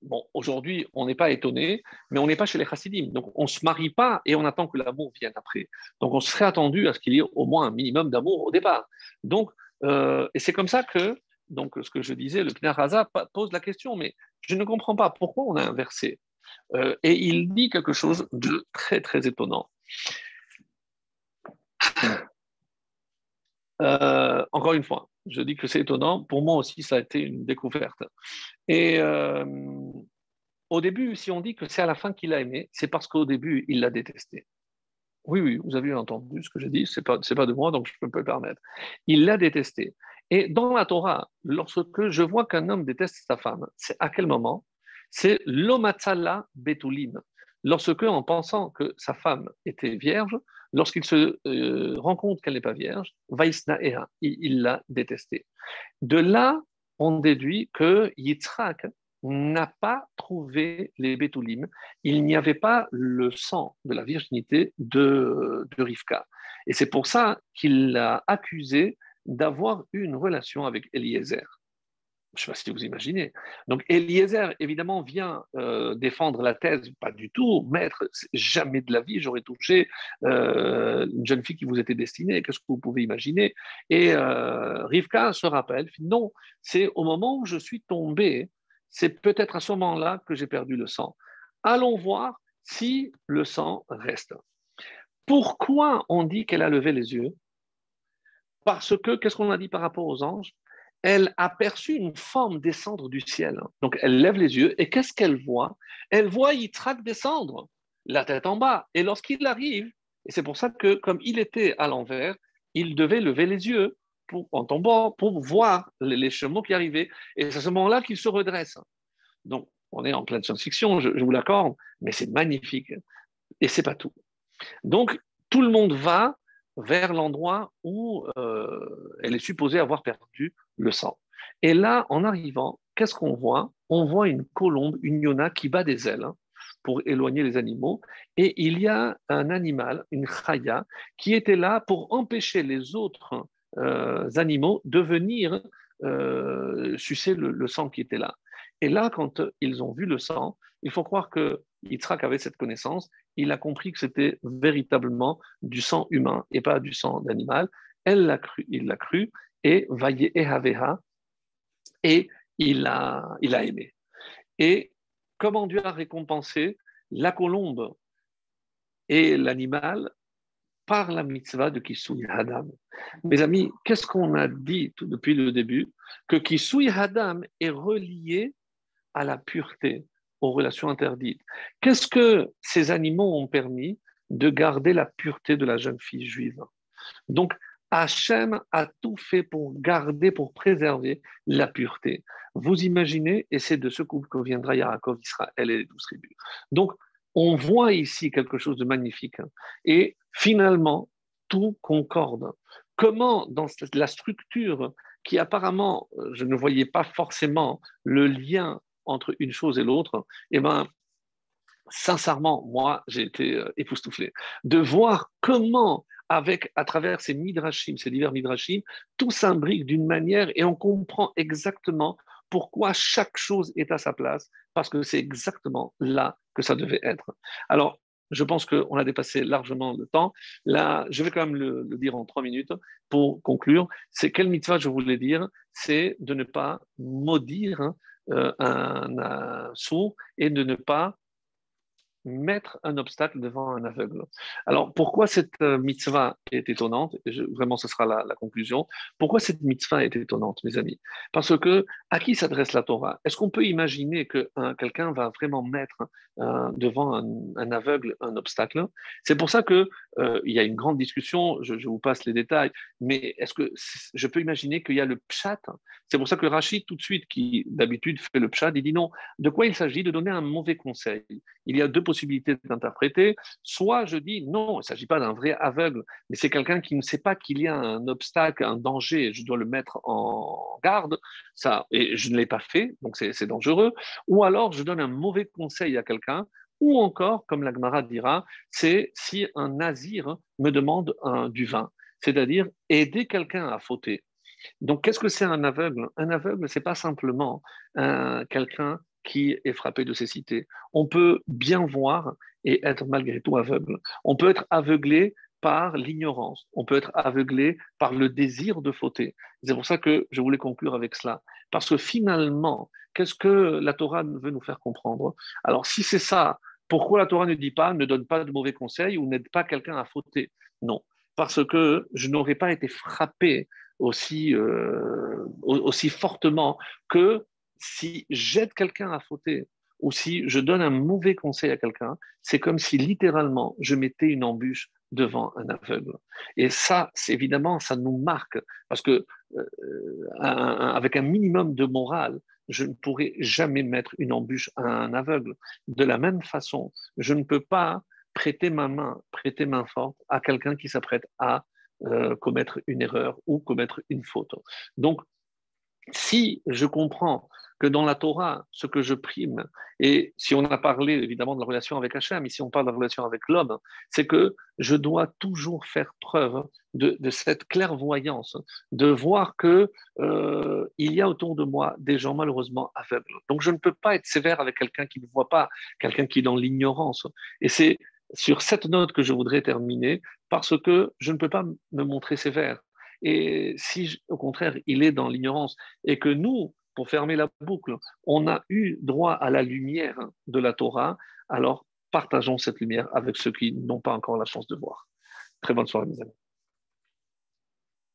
bon, aujourd'hui, on n'est pas étonné, mais on n'est pas chez les chassidim. Donc, on ne se marie pas et on attend que l'amour vienne après. Donc, on serait attendu à ce qu'il y ait au moins un minimum d'amour au départ. Donc, euh, et c'est comme ça que donc ce que je disais, le Pnaraza pose la question, mais je ne comprends pas pourquoi on a inversé. Euh, et il dit quelque chose de très très étonnant. Euh, encore une fois, je dis que c'est étonnant. Pour moi aussi, ça a été une découverte. Et euh, au début, si on dit que c'est à la fin qu'il a aimé, c'est parce qu'au début, il l'a détesté. Oui, oui, vous avez entendu ce que j'ai dit, ce n'est pas, pas de moi, donc je peux me le permettre. Il l'a détesté. Et dans la Torah, lorsque je vois qu'un homme déteste sa femme, c'est à quel moment? C'est l'omatzala betulim. Lorsque, en pensant que sa femme était vierge, lorsqu'il se euh, rend compte qu'elle n'est pas vierge, vaisna il l'a détesté. De là, on déduit que Yitzhak n'a pas trouvé les Bétoulim. Il n'y avait pas le sang de la virginité de, de Rivka. Et c'est pour ça qu'il l'a accusé d'avoir eu une relation avec Eliezer. Je ne sais pas si vous imaginez. Donc Eliezer, évidemment, vient euh, défendre la thèse, pas du tout, maître, jamais de la vie, j'aurais touché euh, une jeune fille qui vous était destinée, qu'est-ce que vous pouvez imaginer? Et euh, Rivka se rappelle, non, c'est au moment où je suis tombé. C'est peut-être à ce moment-là que j'ai perdu le sang. Allons voir si le sang reste. Pourquoi on dit qu'elle a levé les yeux? Parce que, qu'est-ce qu'on a dit par rapport aux anges? Elle a perçu une forme descendre du ciel. Donc elle lève les yeux et qu'est-ce qu'elle voit? Elle voit Yitzhak descendre, la tête en bas. Et lorsqu'il arrive, et c'est pour ça que comme il était à l'envers, il devait lever les yeux en tombant pour voir les, chemins qui arrivaient. Et c'est à ce moment-là qu'il se redresse. Donc, on est en pleine science-fiction, je, vous l'accorde, mais c'est magnifique. Et c'est pas tout. Donc, tout le monde va vers l'endroit où euh, elle est supposée avoir perdu le sang. Et là, en arrivant, qu'est-ce qu'on voit? On voit une colombe, une yona qui bat des ailes hein, pour éloigner les animaux. Et il y a un animal, une chaya, qui était là pour empêcher les autres euh, animaux de venir euh, sucer le, sang qui était là. Et là, quand ils ont vu le sang, il faut croire que Yitzhak avait cette connaissance. Il a compris que c'était véritablement du sang humain et pas du sang d'animal. Elle l'a cru, il l'a cru et et il a, il a aimé. Et comment Dieu a récompensé la colombe et l'animal par la mitzvah de Kisui Hadam. Mes amis, qu'est-ce qu'on a dit depuis le début? Que Kisui Hadam est relié à la pureté, aux relations interdites. Qu'est-ce que ces animaux ont permis de garder la pureté de la jeune fille juive? Donc, Hachem a tout fait pour garder, pour préserver la pureté. Vous imaginez, et c'est de ce couple que viendra Yaakov, Israël et les douze tribus. Donc, on voit ici quelque chose de magnifique. Hein. Et finalement, tout concorde. Comment, dans la structure qui apparemment, euh, je ne voyais pas forcément le lien entre une chose et l'autre, eh bien, sincèrement, moi, j'ai été euh, époustouflé de voir comment, avec, à travers ces midrashim, ces divers midrashim, tout s'imbrique d'une manière et on comprend exactement pourquoi chaque chose est à sa place, parce que c'est exactement là que ça devait être. Alors, je pense qu'on a dépassé largement le temps. Là, je vais quand même le, dire en trois minutes pour conclure. C'est quel mitzvah je voulais dire? C'est de ne pas maudire euh, un, un sourd et de ne pas mettre un obstacle devant un aveugle. Alors, pourquoi cette euh, mitzvah est étonnante? Vraiment, ce sera la, conclusion. Pourquoi cette mitzvah est étonnante, mes amis? Parce que à qui s'adresse la Torah? Est-ce qu'on peut imaginer que quelqu'un va vraiment mettre devant un, aveugle un obstacle? C'est pour ça qu'il euh, y a une grande discussion. Je, vous passe les détails, mais est-ce que je peux imaginer qu'il y a le pshat? C'est pour ça que Rachid, tout de suite, qui d'habitude fait le pshat, il dit non. De quoi il s'agit? De donner un mauvais conseil. Il y a deux possibilité d'interpréter. Soit je dis non, il ne s'agit pas d'un vrai aveugle, mais c'est quelqu'un qui ne sait pas qu'il y a un obstacle, un danger, je dois le mettre en garde. Ça, et je ne l'ai pas fait, donc c'est dangereux. Ou alors je donne un mauvais conseil à quelqu'un. Ou encore, comme l'Agmara dira, c'est si un nazir me demande du vin, c'est-à-dire aider quelqu'un à fauter. Donc, qu'est-ce que c'est un aveugle? Un aveugle, c'est pas simplement quelqu'un qui est frappé de cécité. On peut bien voir et être malgré tout aveugle. On peut être aveuglé par l'ignorance, on peut être aveuglé par le désir de fauter. C'est pour ça que je voulais conclure avec cela. Parce que finalement, qu'est-ce que la Torah veut nous faire comprendre? Alors si c'est ça, pourquoi la Torah ne dit pas, ne donne pas de mauvais conseils ou n'aide pas quelqu'un à fauter? Non, parce que je n'aurais pas été frappé aussi, euh, aussi fortement que si j'aide quelqu'un à fauter ou si je donne un mauvais conseil à quelqu'un, c'est comme si littéralement je mettais une embûche devant un aveugle. Et ça, évidemment, ça nous marque parce que euh, avec un minimum de morale, je ne pourrais jamais mettre une embûche à un aveugle. De la même façon, je ne peux pas prêter ma main, prêter main forte à quelqu'un qui s'apprête à euh, commettre une erreur ou commettre une faute. Donc, si je comprends que dans la Torah, ce que je prime, et si on a parlé évidemment de la relation avec Hachem, ici on parle de la relation avec l'homme, c'est que je dois toujours faire preuve de, cette clairvoyance, de voir que euh, il y a autour de moi des gens malheureusement aveugles. Donc je ne peux pas être sévère avec quelqu'un qui ne voit pas, quelqu'un qui est dans l'ignorance. Et c'est sur cette note que je voudrais terminer, parce que je ne peux pas me montrer sévère. Et si, au contraire, il est dans l'ignorance et que nous, pour fermer la boucle, on a eu droit à la lumière de la Torah, alors partageons cette lumière avec ceux qui n'ont pas encore la chance de voir. Très bonne soirée, mes amis.